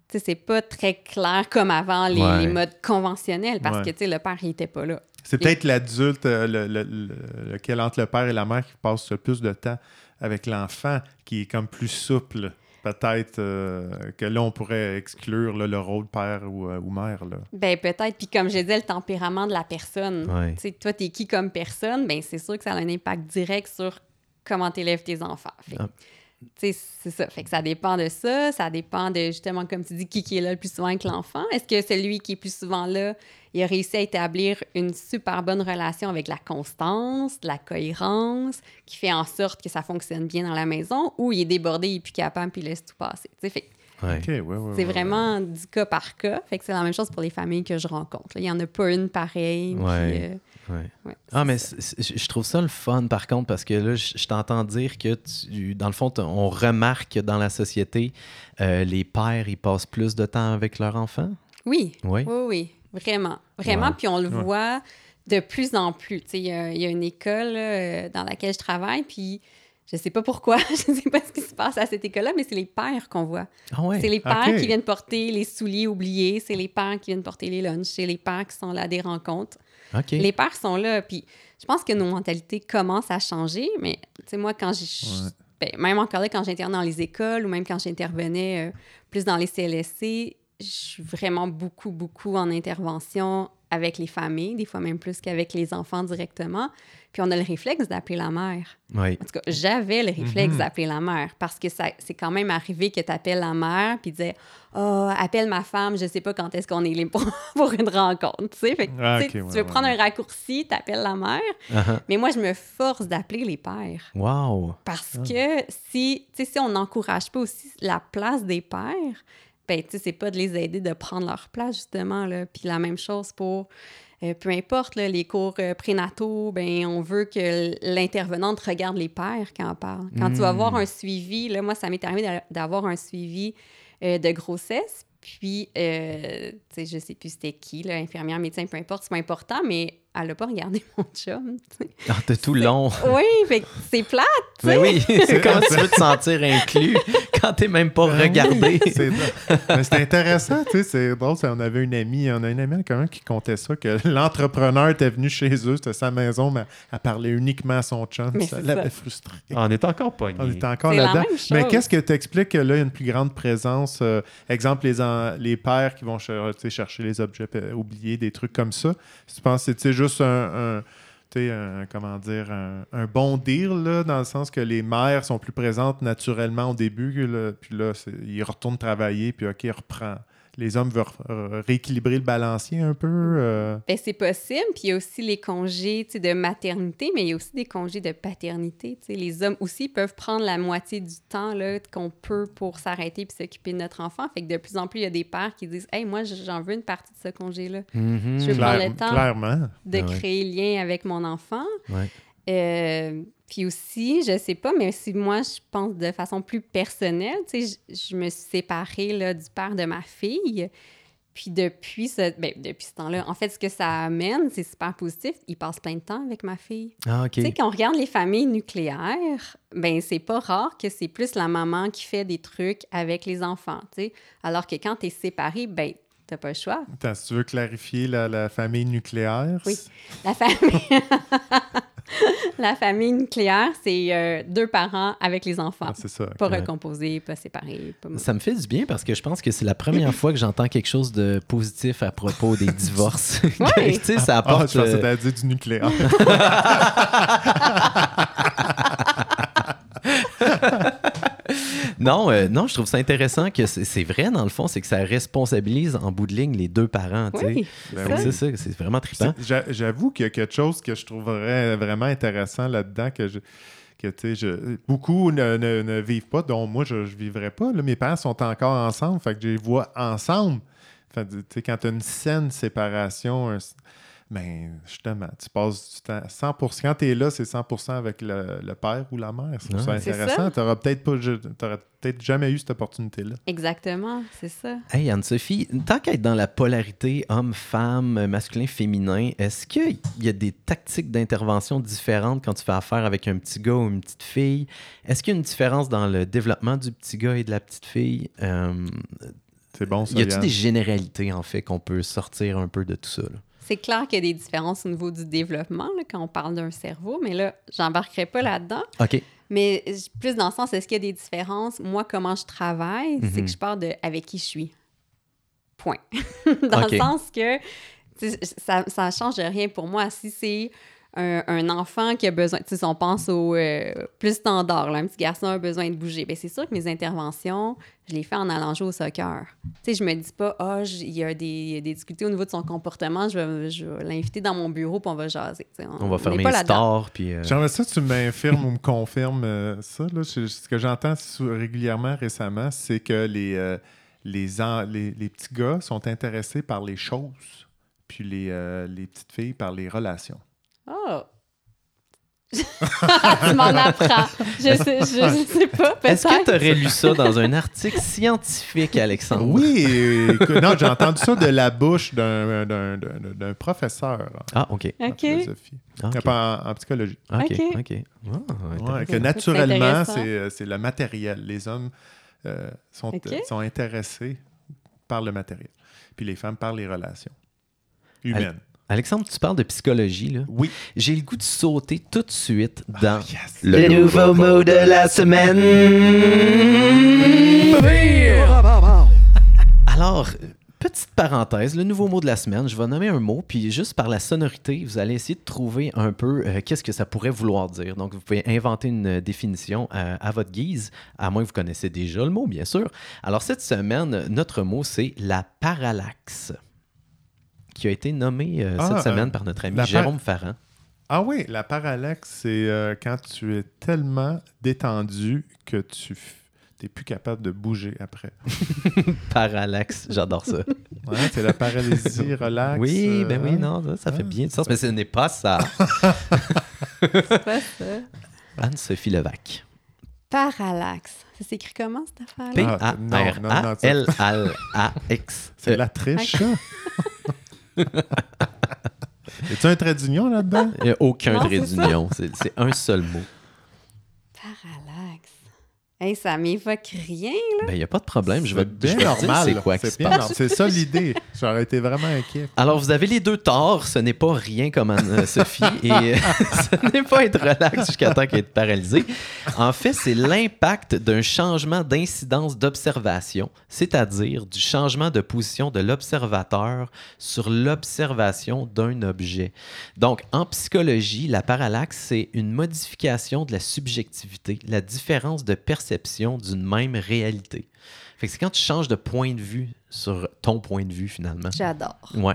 Tu sais, c'est pas très clair comme avant les, Ouais. les modes conventionnels parce Ouais. que, tu sais, le père, il était pas là. C'est peut-être l'adulte, euh, le, le- le- lequel entre le père et la mère qui passe le plus de temps avec l'enfant, qui est comme plus souple. Peut-être euh, que là, on pourrait exclure là, le rôle père ou, euh, ou mère. Là. Ben peut-être. Puis comme je disais, le tempérament de la personne. Ouais. Tu sais, toi, t'es qui comme personne? Ben c'est sûr que ça a un impact direct sur comment t'élèves tes enfants. Fait Ah. C'est ça. Fait que ça dépend de ça. Ça dépend de, justement, comme tu dis, qui, qui est là le plus souvent avec l'enfant. Est-ce que celui qui est plus souvent là, il a réussi à établir une super bonne relation avec la constance, la cohérence, qui fait en sorte que ça fonctionne bien dans la maison, ou il est débordé, il est plus capable, puis il laisse tout passer? Tu sais, fait que Ouais. OK, ouais, ouais, c'est ouais, vraiment du cas par cas. Fait que c'est la même chose pour les familles que je rencontre. là. Il n'y en a pas une pareille. puis, euh, Ouais. ouais, Ah, mais je trouve ça le fun, par contre, parce que là, je, t'entends dire que, tu, dans le fond, on remarque que dans la société, euh, les pères, ils passent plus de temps avec leurs enfants? Oui, Oui? oui, oui, vraiment. Vraiment, Ouais. puis on le Ouais. voit de plus en plus. Tu sais, Il y, a- il y a une école là, euh, dans laquelle je travaille, puis je sais pas pourquoi, je sais pas ce qui se passe à cette école-là, mais c'est les pères qu'on voit. Ah ouais. C'est les pères qui viennent porter les souliers oubliés, c'est les pères qui viennent porter les lunchs, c'est les pères qui sont là à des rencontres. Les pères sont là, puis je pense que nos mentalités commencent à changer, mais tu sais, moi, quand j'ai... Ouais. ben, même encore là, quand j'intervenais dans les écoles ou même quand j'intervenais euh, plus dans les CLSC, je suis vraiment beaucoup, beaucoup en intervention avec les familles, des fois même plus qu'avec les enfants directement. Puis on a le réflexe d'appeler la mère. Oui. En tout cas, j'avais le réflexe Mhm. d'appeler la mère parce que c'est quand même arrivé que tu appelles la mère puis disais Oh, appelle ma femme, je sais pas quand est-ce qu'on est libre pour, pour une rencontre. Tu sais, Fait que, Ah, tu ouais, veux ouais, prendre ouais. un raccourci, tu appelles la mère. Uh-huh. Mais moi, je me force d'appeler les pères. Wow. Parce Ah. que si, tu sais, si on n'encourage pas aussi la place des pères, ben, tu sais, c'est pas de les aider de prendre leur place, justement, là. Puis la même chose pour, euh, peu importe, là, les cours euh, prénataux, ben, on veut que l'intervenante regarde les pères quand elle parle. Quand tu vas avoir un suivi, là, moi, ça m'est arrivé d'a- d'avoir un suivi euh, de grossesse, puis, euh, tu sais, je sais plus c'était qui, là, infirmière, médecin, peu importe, c'est pas important, mais elle a pas regardé mon chum. Ah, t'as tout long. Oui, fait c'est plate, Mais sais. oui, comment tu veux te sentir inclus quand t'es même pas regardé? C'est mais c'est intéressant, tu sais, c'est drôle. On avait une amie, on a une amie quand même qui comptait ça, que l'entrepreneur était venu chez eux, c'était sa maison, mais elle parlait uniquement à son chum. Mais ça l'avait frustré. Ah, on est encore pogné. On était encore là-dedans. Mais qu'est-ce que tu expliques que là, il y a une plus grande présence? euh, exemple, les, en- les pères qui vont chercher les objets euh, oubliés, des trucs comme ça? Tu penses que c'est juste un, un- comment dire, un, bon deal, dans le sens que les mères sont plus présentes naturellement au début, puis là, ils retournent travailler, puis OK, ils reprend. Les hommes veulent euh, rééquilibrer le balancier un peu. euh. Ben, c'est possible. Puis il y a aussi les congés de maternité, mais il y a aussi des congés de paternité. Les hommes aussi peuvent prendre la moitié du temps là, qu'on peut pour s'arrêter puis s'occuper de notre enfant. Fait que de plus en plus, il y a des pères qui disent Hey, moi, j'en veux une partie de ce congé-là. Mhm. Je veux prendre le temps. Clairement. De Ah ouais. créer lien avec mon enfant. Ouais. Euh, puis aussi, je sais pas, mais si moi, je pense de façon plus personnelle, tu sais, je, je me suis séparée là, du père de ma fille. Puis depuis ce, ben, depuis ce temps-là, en fait, ce que ça amène, c'est super positif. Il passe plein de temps avec ma fille. Ah. Tu sais, quand on regarde les familles nucléaires, ben c'est pas rare que c'est plus la maman qui fait des trucs avec les enfants, tu sais. Alors que quand t'es séparé, ben t'as pas le choix. Attends, si tu veux clarifier la, la famille nucléaire. Oui. La famille... la famille nucléaire, c'est euh, deux parents avec les enfants. Ah, c'est ça. Pas Ouais. recomposés, pas séparés. Pas... Ça me fait du bien parce que je pense que c'est la première fois que j'entends quelque chose de positif à propos des divorces. Ouais. tu sais, ça Ah, apporte. je pensais que euh, du nucléaire. Non, euh, non, je trouve ça intéressant que c'est vrai, dans le fond, c'est que ça responsabilise en bout de ligne les deux parents. Oui, Ben Fait que ça. C'est ça, c'est vraiment trippant. J'avoue qu'il y a quelque chose que je trouverais vraiment intéressant là-dedans que je. Que, tu sais, je- beaucoup ne, ne- ne vivent pas, dont moi, je ne vivrais pas. Là, mes parents sont encore ensemble, fait que je les vois ensemble. Fait quand tu as une saine séparation, un- ben, justement, tu passes du temps 100%. Quand tu es là, c'est 100% avec le, le père ou la mère. C'est Ouais. intéressant. Tu n'auras peut-être pas, je- t'aurais peut-être jamais eu cette opportunité-là. Exactement, c'est ça. Hey Anne-Sophie, tant qu'être dans la polarité homme-femme, masculin-féminin, est-ce qu'il y a des tactiques d'intervention différentes quand tu fais affaire avec un petit gars ou une petite fille? Est-ce qu'il y a une différence dans le développement du petit gars et de la petite fille? Euh, C'est bon, ça. y a-t-il des généralités, en fait, qu'on peut sortir un peu de tout ça? là? C'est clair qu'il y a des différences au niveau du développement là, quand on parle d'un cerveau, mais là, j'embarquerai pas là-dedans. OK. Mais plus dans le sens, est-ce qu'il y a des différences? Moi, comment je travaille, c'est Mhm. que je parle de avec qui je suis. Point. dans le sens que ça, ça change rien pour moi. Si c'est un, un enfant qui a besoin, tu sais, si on pense au euh, plus standard, là, un petit garçon a besoin de bouger, bien, c'est sûr que mes interventions, je les fais en allant jouer au soccer. Tu sais, je me dis pas, ah, j- il y a des, il y a des difficultés au niveau de son comportement, je vais, je vais l'inviter dans mon bureau puis on va jaser. Tu sais, On va fermer pas les stores, puis... euh, J'aimerais ça que tu m'infirmes ou me confirmes euh, ça. Là. Je- ce que j'entends régulièrement récemment, c'est que les, euh, les, en- les, les petits gars sont intéressés par les choses, puis les, euh, les petites filles par les relations. Oh! tu m'en apprends. Je sais, je, je sais pas, peut-être. Est-ce que tu aurais lu ça dans un article scientifique, Alexandre? Oui, euh, écoute, non, j'ai entendu ça de la bouche d'un, d'un, d'un- d'un professeur Ah, OK. en OK. philosophie, Ah, OK. Pas en, en psychologie. OK. OK. OK. Ah, Ouais, intéressant. que naturellement, c'est, euh, c'est le matériel. Les hommes euh, sont, euh, sont intéressés par le matériel, puis les femmes par les relations humaines. Alexandre, tu parles de psychologie, là. Oui. J'ai le goût de sauter tout de suite dans Yes. le nouveau mot de la semaine. Alors, euh, petit petite parenthèse, le nouveau mot de la semaine, je vais nommer un mot, puis juste par la sonorité, vous allez essayer de trouver un peu euh, qu'est-ce que ça pourrait vouloir dire. Donc, vous pouvez inventer une définition euh, à votre guise, à moins que vous connaissez déjà le mot, bien sûr. Alors, cette semaine, notre mot, c'est la parallaxe, qui a été nommé euh, Ah, cette euh, semaine par notre ami Jérôme Farran. Ah oui, la parallaxe, c'est euh, quand tu es tellement détendu que tu n'es plus capable de bouger après. Parallaxe, j'adore ça. Ouais, c'est la paralysie relax. oui, ben euh, oui, hein? non, ça, ça fait Ah. bien du sens, mais ce n'est pas ça. C'est pas ça. Anne-Sophie Levac. Parallaxe. Ça s'écrit comment, cette affaire-là? Ah, non, ça- P-A-R-A-L-A-X. C'est la triche, ça. Est-tu un trait d'union là-dedans? Il n'y a aucun Non, trait d'union. C'est un seul mot. Hey, ça m'évoque rien, là. Ben, il n'y a pas de problème. Je vais, bien je vais normal. c'est quoi qui C'est se passe. C'est ça l'idée. J'aurais été vraiment inquiet. Alors, vous avez les deux torts. Ce n'est pas rien comme Anne-Sophie et euh, ce n'est pas être relax jusqu'à temps qu'être paralysé. En fait, c'est l'impact d'un changement d'incidence d'observation, c'est-à-dire du changement de position de l'observateur sur l'observation d'un objet. Donc, en psychologie, la parallaxe, c'est une modification de la subjectivité, la différence de perception d'une même réalité. Fait que c'est quand tu changes de point de vue sur ton point de vue, finalement. J'adore. Ouais.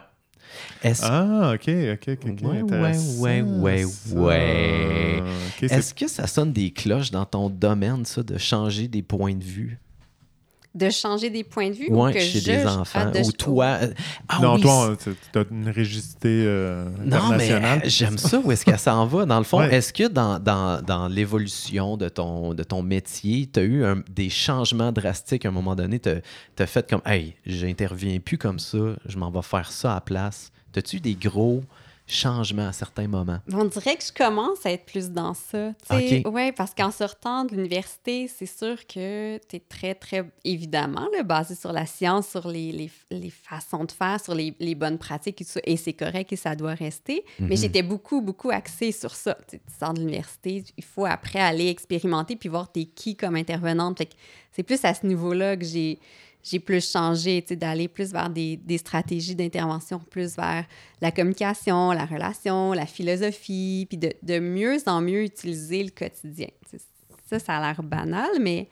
Est-ce Ah, OK, OK, OK. ok, Ouais, ouais, ouais, ouais. C'est- est-ce que ça sonne des cloches dans ton domaine, ça, de changer des points de vue? De changer des points de vue ou que chez je... des ah, enfants. de- Ou toi. euh, Ah non, oui, toi, tu as une rigidité euh, Non, mais euh, j'aime ça. Où est-ce qu'elle s'en va? Dans le fond, Ouais. est-ce que dans, dans, dans l'évolution de ton, de ton métier, tu as eu un- des changements drastiques à un moment donné? Tu as, fait comme, hey, j'interviens plus comme ça, je m'en vais faire ça à la place. As-tu eu des gros changements à certains moments? On dirait que je commence à être plus dans ça. Oui, Ok. ouais, parce qu'en sortant de l'université, c'est sûr que tu es très, très, évidemment, là, basé sur la science, sur les, les, les façons de faire, sur les, les bonnes pratiques et tout ça. Et c'est correct et ça doit rester. Mais Mhm. j'étais beaucoup, beaucoup axée sur ça. Tu, sors de l'université, il faut après aller expérimenter puis voir t'es qui comme intervenante. Fait que c'est plus à ce niveau-là que j'ai j'ai plus changé, d'aller plus vers des, des stratégies d'intervention, plus vers la communication, la relation, la philosophie, puis de, de mieux en mieux utiliser le quotidien. Ça, ça a l'air banal, mais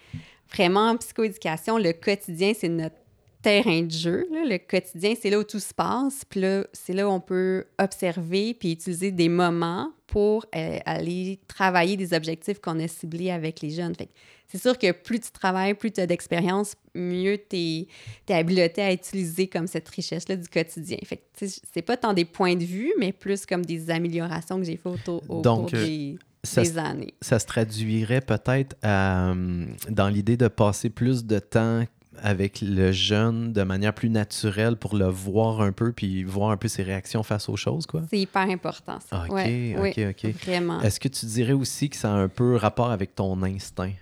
vraiment, en psychoéducation, le quotidien, c'est notre terrain de jeu. là. Le quotidien, c'est là où tout se passe. Puis là, c'est là où on peut observer puis utiliser des moments pour euh, aller travailler des objectifs qu'on a ciblés avec les jeunes. Fait c'est sûr que plus tu travailles, plus tu as d'expérience, mieux tu es, habilité à utiliser comme cette richesse-là du quotidien. Fait c'est pas tant des points de vue, mais plus comme des améliorations que j'ai fait autour, au Donc, cours euh, des, Ça, des années. ça se traduirait peut-être euh, dans l'idée de passer plus de temps avec le jeune de manière plus naturelle pour le voir un peu puis voir un peu ses réactions face aux choses, quoi? C'est hyper important, ça. OK, Ouais, OK, oui, OK. Vraiment. Est-ce que tu dirais aussi que ça a un peu rapport avec ton instinct?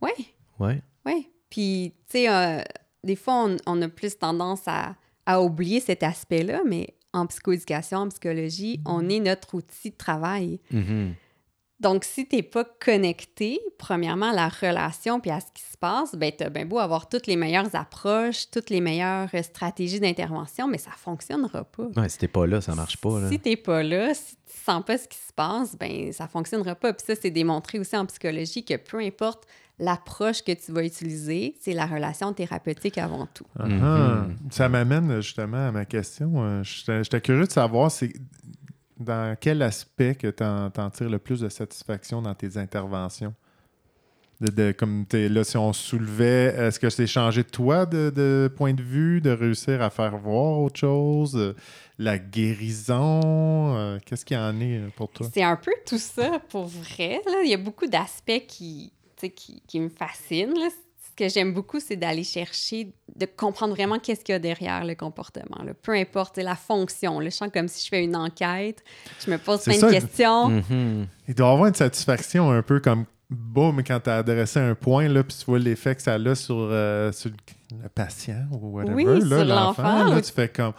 Oui, Ouais. oui. Puis, tu sais, euh, des fois, on, on a plus tendance à, à oublier cet aspect-là, mais en psychoéducation, en psychologie, on est notre outil de travail. Mhm. Donc, si tu n'es pas connecté, premièrement, à la relation puis à ce qui se passe, ben, tu as bien beau avoir toutes les meilleures approches, toutes les meilleures euh, stratégies d'intervention, mais ça ne fonctionnera pas. Ouais, si t'es pas là, ça marche pas. Là. Si t'es pas là, si tu sens pas ce qui se passe, ben ça fonctionnera pas. Puis ça, c'est démontré aussi en psychologie que peu importe l'approche que tu vas utiliser, c'est la relation thérapeutique avant tout. Ah, Mhm. Ça m'amène justement à ma question. Euh, J'étais j'étais curieux de savoir c'est dans quel aspect que tu en, tires le plus de satisfaction dans tes interventions? De, de- comme t'es là, si on soulevait, est-ce que c'est changer toi de, de point de vue, de réussir à faire voir autre chose, euh, la guérison, euh, qu'est-ce qu'il y en est euh, pour toi? C'est un peu tout ça pour vrai. là. Il y a beaucoup d'aspects qui, qui, qui me fascinent. là. Que j'aime beaucoup, c'est d'aller chercher, de comprendre vraiment qu'est-ce qu'il y a derrière le comportement. là. Peu importe la fonction. là. Je sens comme si je fais une enquête, je me pose plein ça, de le- questions. Mhm. Il doit y avoir une satisfaction un peu comme boum quand tu as adressé un point, là, puis tu vois l'effet que ça a sur, euh, sur le patient ou whatever, Oui, là, sur l'enfant. l'enfant, Là, ou- tu fais comme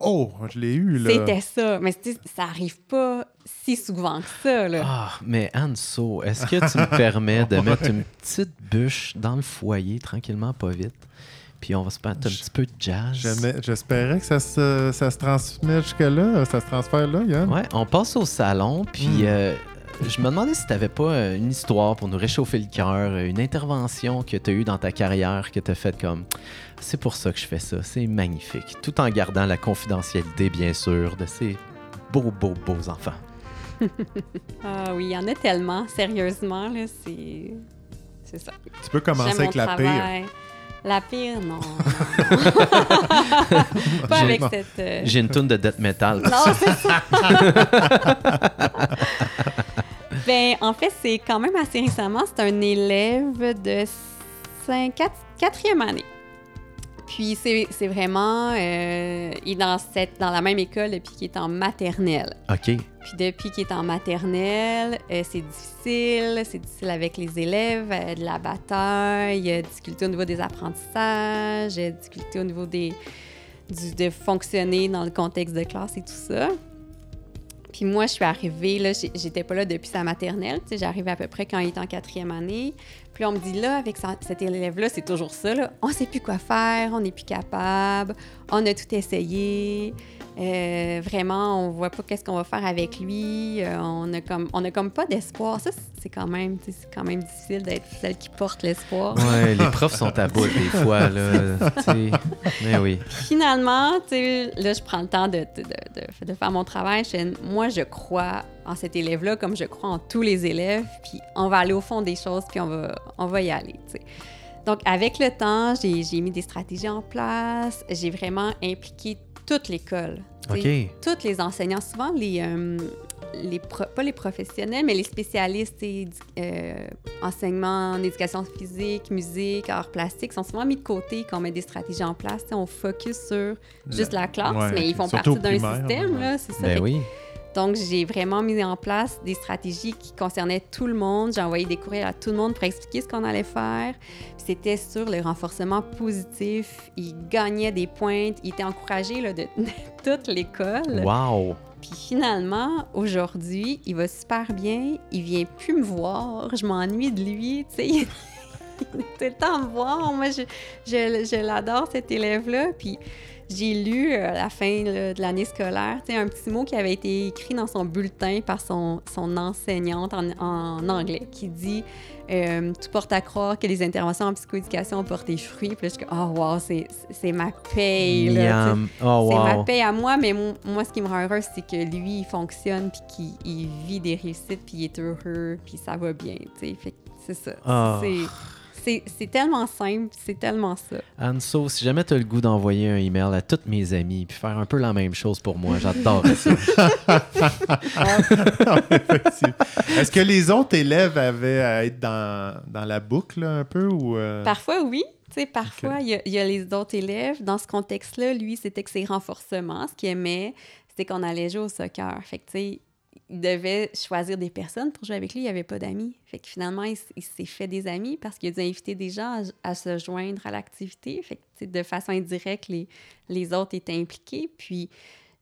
Oh, je l'ai eu. là. C'était ça. Mais ça arrive pas si souvent que ça. Là. Ah, mais Anso, est-ce que tu me permets de mettre une petite bûche dans le foyer tranquillement, pas vite? puis on va se mettre un petit peu de jazz? J'espérais que ça se, ça se transmet jusque-là, ça se transfère là, Yann. Ouais, on passe au salon, puis Mm. euh, je me demandais si t'avais pas euh, une histoire pour nous réchauffer le cœur, euh, une intervention que t'as eue dans ta carrière que t'as faite comme c'est pour ça que je fais ça, c'est magnifique, tout en gardant la confidentialité bien sûr de ces beaux beaux beaux enfants. Ah oui, il y en a tellement, sérieusement, là, c'est... C'est ça. Tu peux commencer J'aime avec la pire. La pire, non. non. Pas avec J'ai- cette... euh, J'ai une toune de death metal. Non, c'est ça. ben, en fait, c'est quand même assez récemment. C'est un élève de 5, 4, quatrième année. Puis c'est vraiment... euh, il est dans, cette, dans la même école depuis qu'il est en maternelle. OK. Puis depuis qu'il est en maternelle, euh, c'est difficile. C'est difficile avec les élèves, euh, de la bataille, difficulté au niveau des apprentissages, difficulté au niveau des, du- de fonctionner dans le contexte de classe et tout ça. Puis moi, je suis arrivée, là, j'étais pas là depuis sa maternelle, tu sais, j'arrive à peu près quand il est en quatrième année. Puis on me dit, là, avec cet élève-là, c'est toujours ça, là, on sait plus quoi faire, on n'est plus capable, on a tout essayé, euh, vraiment, on voit pas qu'est-ce qu'on va faire avec lui, euh, on a comme, on a comme pas d'espoir. Ça, c'est quand même, c'est quand même difficile d'être celle qui porte l'espoir. Ouais, les profs sont à bout des fois, là. Mais oui. finalement, là, je prends le temps de, de, de- de- de faire mon travail. Je moi, je crois en cet élève-là comme je crois en tous les élèves. Puis on va aller au fond des choses, puis on va, on va y aller, tu sais. Donc, avec le temps, j'ai mis des stratégies en place. J'ai vraiment impliqué toute l'école. tu sais. OK. Tous les enseignants, souvent les, euh, les pro- pas les professionnels, mais les spécialistes, euh, enseignement en éducation physique, musique, arts plastiques, sont souvent mis de côté quand on met des stratégies en place. On focus sur juste la classe, Ouais, mais ils font surtout partie d'un système, ouais. c'est ça. Ben Fait que- oui. Donc, j'ai vraiment mis en place des stratégies qui concernaient tout le monde. J'ai envoyé des courriels à tout le monde pour expliquer ce qu'on allait faire. C'était sur le renforcement positif. Il gagnait des pointes. Il était encouragé là, de, toute l'école. Wow. Puis finalement, aujourd'hui, il va super bien. Il vient plus me voir. Je m'ennuie de lui. Tu sais, il est tout le temps me voir. Moi, je, je, je l'adore, cet élève-là. Puis j'ai lu euh, à la fin là, de l'année scolaire tu sais, un petit mot qui avait été écrit dans son bulletin par son, son enseignante en, en anglais qui dit euh, Tout porte à croire que les interventions en psychoéducation ont porté fruit. Puis là, je suis comme Oh, wow, c'est ma paye. là. Oh, C'est ma paye à moi, mais mo- moi, ce qui me rend heureuse, c'est que lui, il fonctionne, puis qu'il il vit des réussites, puis il est heureux, puis ça va bien, tu sais. Fait c'est ça. Ah. C'est- C'est tellement simple, c'est tellement ça. Anso, si jamais tu as le goût d'envoyer un email à toutes mes amies puis faire un peu la même chose pour moi, j'adore ça. Est-ce que les autres élèves avaient à être dans, dans la boucle un peu ou euh, Parfois, oui. Tu sais, parfois, il y a- il y, a les autres élèves. Dans ce contexte-là, lui, c'était que ses renforcements, ce qu'il aimait, c'était qu'on allait jouer au soccer. Fait que, tu sais, il devait choisir des personnes pour jouer avec lui. Il n'y avait pas d'amis. Fait que finalement, il, s'est fait des amis parce qu'il a dû inviter des gens à, à se joindre à l'activité. Fait que, tu de façon indirecte, les, les autres étaient impliqués. Puis,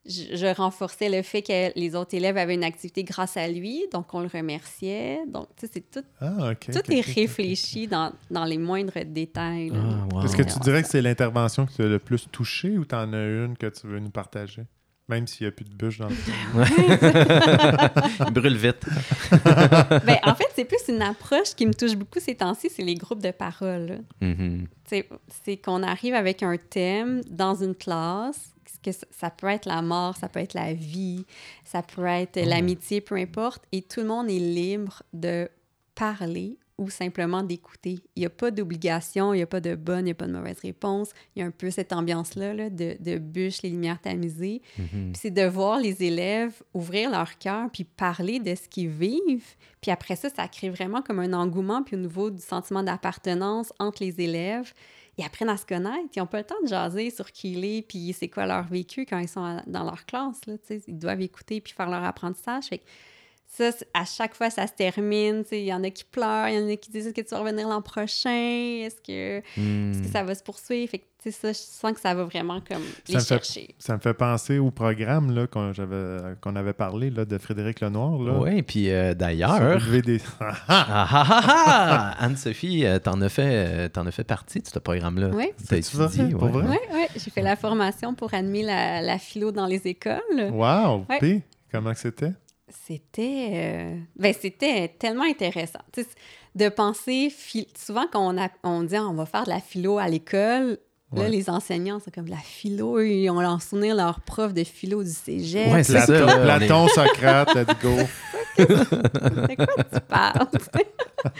je, je renforçais le fait que les autres élèves avaient une activité grâce à lui. Donc, on le remerciait. Donc, tu sais, c'est tout, Ah, ok. tout est réfléchi dans, dans les moindres détails. Ah, wow. Est-ce que tu dirais que c'est l'intervention qui t'a le plus touché ou t'en as une que tu veux nous partager? Même s'il n'y a plus de bûche dans le. Il brûle vite. Ben, en fait, c'est plus une approche qui me touche beaucoup ces temps-ci, c'est les groupes de parole. Mhm. C'est qu'on arrive avec un thème dans une classe, que ça, ça peut être la mort, ça peut être la vie, ça peut être l'amitié, peu importe, et tout le monde est libre de parler ou simplement d'écouter. Il n'y a pas d'obligation, il n'y a pas de bonne, il n'y a pas de mauvaise réponse. Il y a un peu cette ambiance-là là, de, de bûche, les lumières tamisées. Puis c'est de voir les élèves ouvrir leur cœur puis parler de ce qu'ils vivent. Puis après ça, ça crée vraiment comme un engouement puis au niveau du sentiment d'appartenance entre les élèves. Ils apprennent à se connaître. Ils n'ont pas le temps de jaser sur qui il est puis c'est quoi leur vécu quand ils sont à- dans leur classe. Là, ils doivent écouter puis faire leur apprentissage. Fait que ça, à chaque fois, ça se termine. tu sais. Il y en a qui pleurent, il y en a qui disent Est-ce que tu vas revenir l'an prochain? Est-ce que Hmm. est-ce que ça va se poursuivre? Fait que, ça, je sens que ça va vraiment comme Ça les me fait- chercher. Ça me fait penser au programme là, qu'on, j'avais, qu'on avait parlé là, de Frédéric Lenoir. Là, Oui, puis euh, d'ailleurs. des- Ah, ah, ah, ah! Anne-Sophie, euh, t'en as, fait, euh, t'en as fait partie de ce programme-là. Oui. T'as étudié, Pour ouais. Oui, oui, j'ai fait la formation pour animer la, la philo dans les écoles. Wow! Ouais. Puis, comment que c'était? C'était euh, ben, c'était tellement intéressant. De penser, phil- souvent quand on, a- on dit Ah, on va faire de la philo à l'école, là, Ouais. les enseignants, c'est comme la philo, ils ont en souvenir leur prof de philo du cégep. Ouais, c'est Platon, Platon, Socrate, let's go. De quoi tu parles?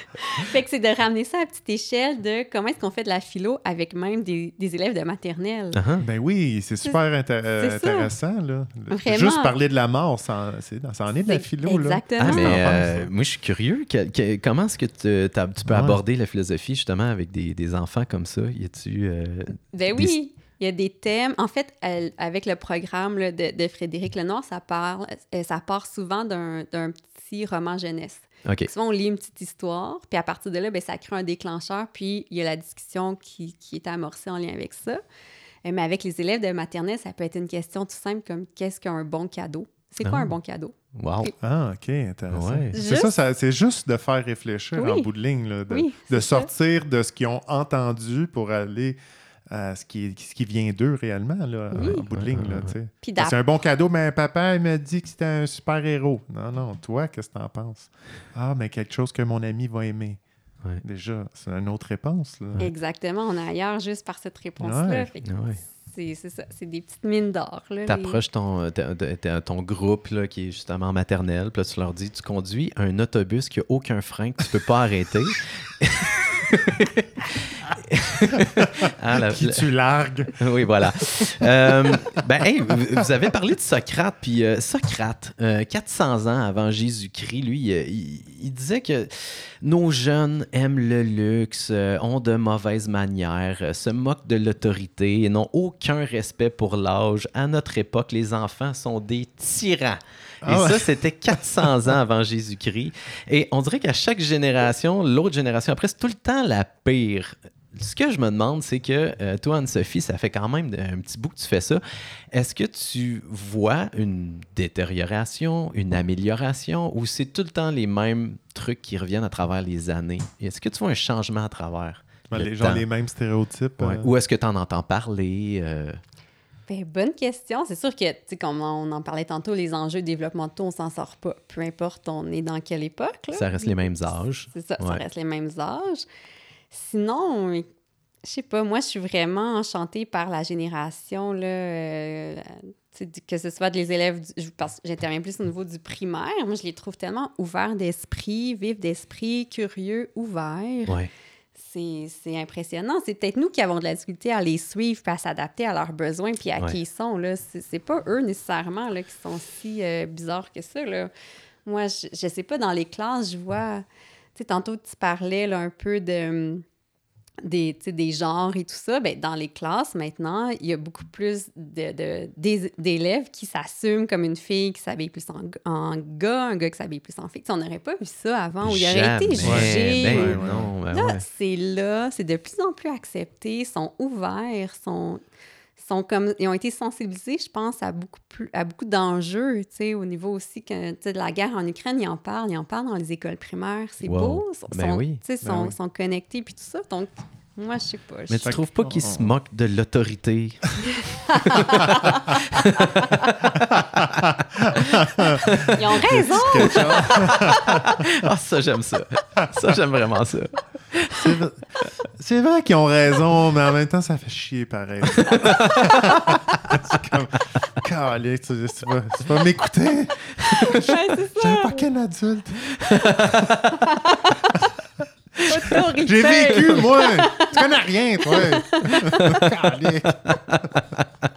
fait que c'est de ramener ça à petite échelle de comment est-ce qu'on fait de la philo avec même des, des élèves de maternelle. Ah, ah. Ben oui, c'est super euh, intéressant. Là. Vraiment. Juste parler de la mort, ça, en est de la philo. Là. Exactement. Ah, mais euh, moi, je suis curieux. Que- que- comment est-ce que tu, peux Ouais. aborder la philosophie justement avec des, des enfants comme ça? Y a-tu. euh, Ben Des- oui, il y a des thèmes. En fait, elle- avec le programme là, de, de Frédéric Lenoir, ça, parle, euh, ça part souvent d'un petit roman jeunesse. OK. Souvent, on lit une petite histoire, puis à partir de là, ben, ça crée un déclencheur, puis il y a la discussion qui, qui est amorcée en lien avec ça. Euh, Mais avec les élèves de maternelle, ça peut être une question tout simple comme qu'est-ce qu'un bon cadeau? C'est quoi Ah. un bon cadeau? Wow. Ah, OK, intéressant. Ouais. C'est Juste- ça, ça- c'est juste de faire réfléchir Oui. en bout de ligne, là, de, Oui, de c'est ça. sortir de ce qu'ils ont entendu pour aller à ce qui, ce qui vient d'eux réellement, là, Oui. en bout de ligne. Tu C'est un bon cadeau, mais papa il m'a dit que c'était un super-héros. Non, non, toi, qu'est-ce que t'en penses? Ah, mais quelque chose que mon ami va aimer. Ouais. Déjà, c'est une autre réponse. Là. Exactement, on est ailleurs juste par cette réponse-là. Ouais. C'est c'est ça, c'est des petites mines d'or. là, les- T'approches ton, ta- ta- ta- ton groupe là, qui est justement maternel, puis là, tu leur dis tu conduis un autobus qui n'a aucun frein, que tu peux pas arrêter. La- Qui tu largues. oui, voilà. Euh, ben, hey, vous avez parlé de Socrate, puis euh, Socrate, euh, 400 ans avant Jésus-Christ, lui, il, il disait que nos jeunes aiment le luxe, euh, ont de mauvaises manières, se moquent de l'autorité et n'ont aucun respect pour l'âge. À notre époque, les enfants sont des tyrans. Et Ah ouais. ça, c'était 400 ans avant Jésus-Christ. Et on dirait qu'à chaque génération, l'autre génération après, c'est tout le temps la pire. Ce que je me demande, c'est que euh, toi, Anne-Sophie, ça fait quand même un petit bout que tu fais ça. Est-ce que tu vois une détérioration, une amélioration, ou c'est tout le temps les mêmes trucs qui reviennent à travers les années? Est-ce que tu vois un changement à travers? le les, genre temps? les mêmes stéréotypes. Ouais. euh, Ou est-ce que tu en entends parler? euh, Ben, bonne question. C'est sûr que, tu sais, comme on en parlait tantôt, les enjeux développementaux, on s'en sort pas. Peu importe on est dans quelle époque. là. ça reste les mêmes âges? C'est ça, ça reste les mêmes âges. Sinon, je sais pas, moi, je suis vraiment enchantée par la génération, là, euh, que ce soit des élèves, du- parce que j'interviens plus au niveau du primaire. Moi, je les trouve tellement ouverts d'esprit, vifs d'esprit, curieux, ouverts. Ouais. C'est impressionnant. C'est peut-être nous qui avons de la difficulté à les suivre puis à s'adapter à leurs besoins puis à Ouais. qui ils sont. C'est c'est pas eux nécessairement là, qui sont si euh, bizarres que ça. Là. Moi, je, je sais pas, dans les classes, je vois... Tu sais, tantôt, tu parlais là, un peu de... Des, des genres et tout ça, ben, dans les classes, maintenant, il y a beaucoup plus de, de- des- d'élèves qui s'assument comme une fille qui s'habille plus en, g- en gars, un gars qui s'habille plus en fille. On n'aurait pas vu ça avant, où il aurait été jugé. Ben ou- Ouais, non, ben Là, ouais. c'est là, c'est de plus en plus accepté, ils sont ouverts, sont, sont comme, ils ont été sensibilisés, je pense, à beaucoup, plus, à beaucoup d'enjeux, tu sais, au niveau aussi que, de la guerre en Ukraine, ils en parlent, ils en parlent dans les écoles primaires, c'est Wow. beau, ils sont, Ben oui. Ben sont, oui. sont connectés, puis tout ça, donc, moi, je sais pas. Mais tu trouves pas qu'ils se moquent de l'autorité? Ils ont raison! Ah, ça, j'aime ça. Ça, j'aime vraiment ça. C'est vrai- C'est vrai qu'ils ont raison, mais en même temps, ça fait chier pareil. c'est comme, tu, tu vas, tu vas m'écouter? Ouais, c'est ça, J'avais pas qu'un adulte. J'ai vécu, moi! Tu connais rien, toi!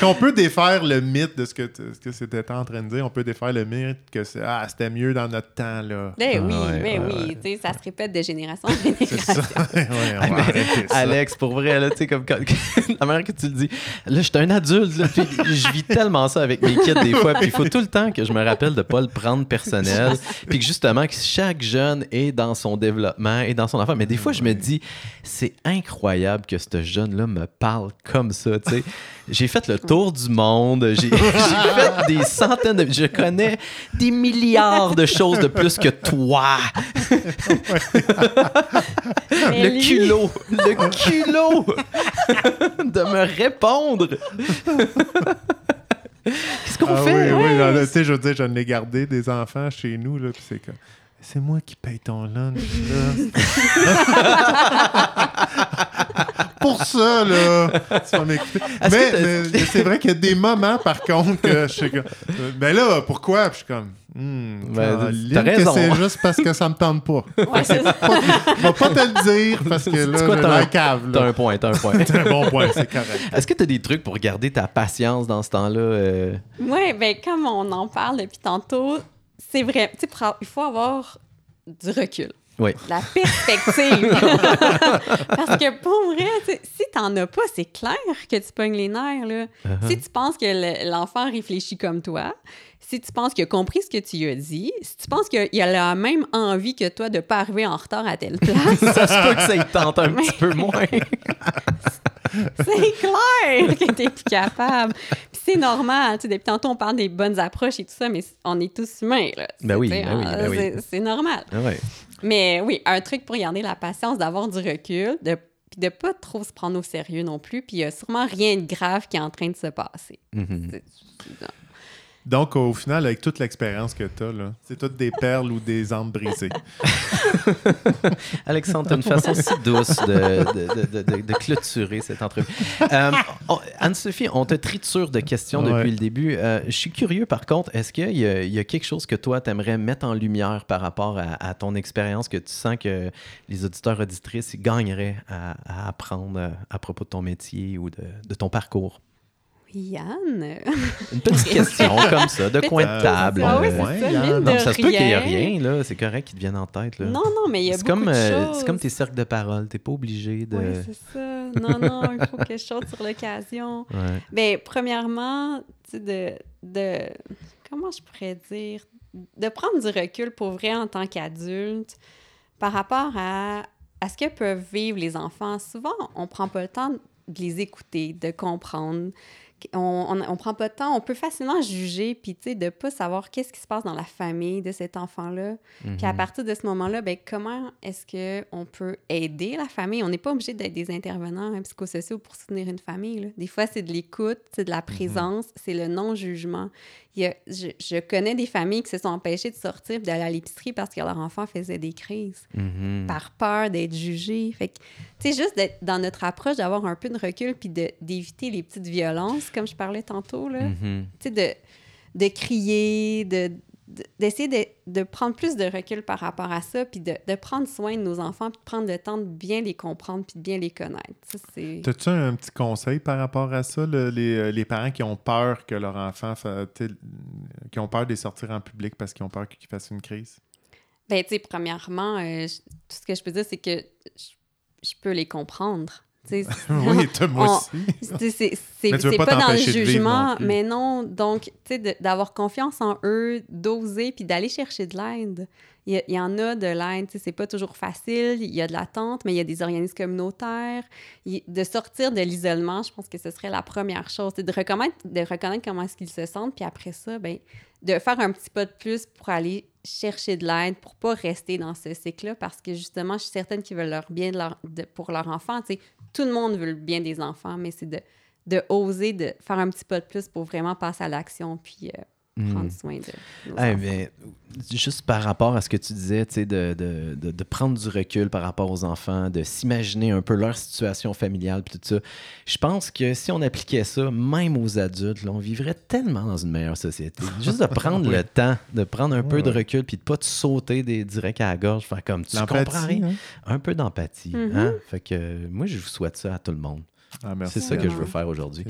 Qu'on peut défaire le mythe de ce que, ce que c'était en train de dire. On peut défaire le mythe que c'est, ah, c'était mieux dans notre temps, là. Ben Ah oui, ouais, ben ouais, oui, tu sais, ça se répète de génération en C'est génération. ça. ouais, on va arrêter ça. Alex, pour vrai, là, tu sais, comme quand- la manière que tu le dis, là, je suis un adulte, là, puis je vis tellement ça avec mes kids des fois, puis il faut tout le temps que je me rappelle de pas le prendre personnel, puis que justement, que chaque jeune est dans son développement et dans son enfant. Mais des fois, je me dis, c'est incroyable que ce jeune-là me parle comme ça, tu sais. J'ai fait le tour du monde, j'ai fait des centaines de... Je connais des milliards de choses de plus que toi. Le lui- culot, le culot de me répondre. Qu'est-ce qu'on Ah fait? oui, oui, tu sais, je veux dire, je l'ai gardé des enfants chez nous, là, puis c'est comme, c'est moi qui paye ton lunch, là. Pour ça, là, tu vas m'écouter. Mais, que t'as- mais c'est vrai qu'il y a des moments, par contre, que je suis comme, euh, ben là, pourquoi? Puis je suis comme, hmm, Ben, t'as que raison. c'est juste parce que ça me tente pas. Ouais, c'est ça. Je vais pas te le dire parce que là, C'est quoi, t'as un- cave, T'as un point, t'as un point. C'est un bon point, c'est correct. Est-ce que t'as des trucs pour garder ta patience dans ce temps-là? euh? Oui, ben comme on en parle depuis tantôt, c'est vrai. Tu sais, il faut avoir du recul. Oui. La perspective. Parce que pour vrai, si t'en as pas, c'est clair que tu pognes les nerfs. Là. Uh-huh. Si tu penses que le- l'enfant réfléchit comme toi, si tu penses qu'il a compris ce que tu lui as dit, si tu penses qu'il a la même envie que toi de ne pas arriver en retard à telle place, Ça se peut que ça y tente un petit peu moins. c'est clair que t'es plus capable. Puis c'est normal. Tu sais, depuis tantôt, on parle des bonnes approches et tout ça, mais on est tous humains. Là. Ben oui, ben oui, ben oui. c'est- normal. Ah ouais. Mais oui, un truc pour garder la patience, d'avoir du recul, de puis de pas trop se prendre au sérieux non plus, puis il y a sûrement rien de grave qui est en train de se passer. C'est- c'est- Donc, au final, avec toute l'expérience que tu as, c'est toutes des perles ou des âmes brisées. Alexandre, t'as une façon si douce de, de- de- de- de clôturer cette entrevue. Euh, Anne-Sophie, on te triture de questions Ouais. depuis le début. Euh, je suis curieux, par contre, est-ce qu'il y, a- il y a quelque chose que toi, t'aimerais mettre en lumière par rapport à, à ton expérience, que tu sens que les auditeurs, auditrices gagneraient à, à apprendre euh, à propos de ton métier ou de ton parcours? Yann. Une petite question comme ça, de coin de table. Ah oui, c'est ça, Yann. mine non, de ça se peut qu'il n'y ait rien. là. C'est correct qu'ils te viennent en tête, là. Non, non, mais il y a C'est beaucoup comme, de euh, choses. c'est comme tes cercles de parole. T'es pas obligé de. Oui, c'est ça. Non, non, il faut que je saute sur l'occasion. Ouais. Bien, premièrement, tu sais, de, de... Comment je pourrais dire? De prendre du recul pour vrai en tant qu'adulte par rapport à, à ce que peuvent vivre les enfants. Souvent, on prend pas le temps de les écouter, de comprendre. On, on, on prend pas le temps, on peut facilement juger, puis tu sais, de pas savoir qu'est-ce qui se passe dans la famille de cet enfant-là. Puis à Mhm. partir de ce moment-là, ben, comment est-ce qu'on peut aider la famille? On n'est pas obligé d'être des intervenants hein, psychosociaux pour soutenir une famille. là. Des fois, c'est de l'écoute, c'est de la présence, c'est le non-jugement. Il y a- je, je connais des familles qui se sont empêchées de sortir d'aller à l'épicerie parce que leur enfant faisait des crises Mhm. par peur d'être jugé. Fait que, tu sais, juste d'être dans notre approche, d'avoir un peu de recul puis de- d'éviter les petites violences, comme je parlais tantôt, là Mhm. tu sais, de, de crier, de- d'essayer de, de prendre plus de recul par rapport à ça, puis de, de prendre soin de nos enfants, puis de prendre le temps de bien les comprendre, puis de bien les connaître. T'as-tu un petit conseil par rapport à ça, le- les, euh, les parents qui ont peur que leur enfant, qui ont peur de les sortir en public parce qu'ils ont peur qu'il fasse une crise? Ben, tu sais, premièrement, euh, je- tout ce que je peux dire, c'est que je, je peux les comprendre. Oui, moi aussi. C'est- pas pas, dans le jugement, mais non. Donc, tu sais, d'avoir confiance en eux, d'oser, puis d'aller chercher de l'aide. Il y, en a de l'aide, tu sais, c'est pas toujours facile. Il y a de l'attente, mais il y a des organismes communautaires. De sortir de l'isolement, je pense que ce serait la première chose. C'est de reconnaître, de reconnaître comment est-ce qu'ils se sentent, puis après ça, ben, de faire un petit pas de plus pour aller chercher de l'aide, pour pas rester dans ce cycle-là, parce que justement, je suis certaine qu'ils veulent leur bien de leur- de- pour leur enfant. Tu sais, tout le monde veut le bien des enfants, mais c'est de, de oser de faire un petit pas de plus pour vraiment passer à l'action puis euh. Prendre soin de nos Eh enfants. bien, juste par rapport à ce que tu disais, tu sais, de, de, de, de prendre du recul par rapport aux enfants, de s'imaginer un peu leur situation familiale, puis tout ça, je pense que si on appliquait ça, même aux adultes, là, on vivrait tellement dans une meilleure société. Juste de prendre Oui. le temps, de prendre un peu Ouais, de recul, puis de pas te sauter des directs à la gorge, faire comme tu comprends rien. hein? Un peu d'empathie. Hein? Fait que moi, je vous souhaite ça à tout le monde. Ah. C'est ça que je veux faire aujourd'hui.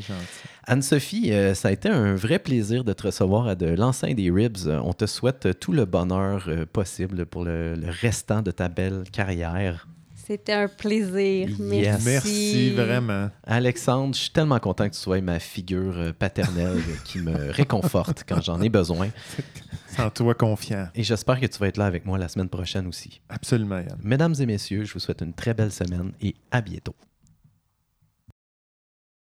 Anne-Sophie, euh, ça a été un vrai plaisir de te recevoir à de l'enceinte des Ribs. On te souhaite tout le bonheur euh, possible pour le, le restant de ta belle carrière. C'était un plaisir. Yes. Merci. Merci vraiment. Alexandre, je suis tellement content que tu sois ma figure euh, paternelle qui me réconforte quand j'en ai besoin. Sans toi confiant. Et j'espère que tu vas être là avec moi la semaine prochaine aussi. Absolument, Yann. Mesdames et messieurs, je vous souhaite une très belle semaine et à bientôt.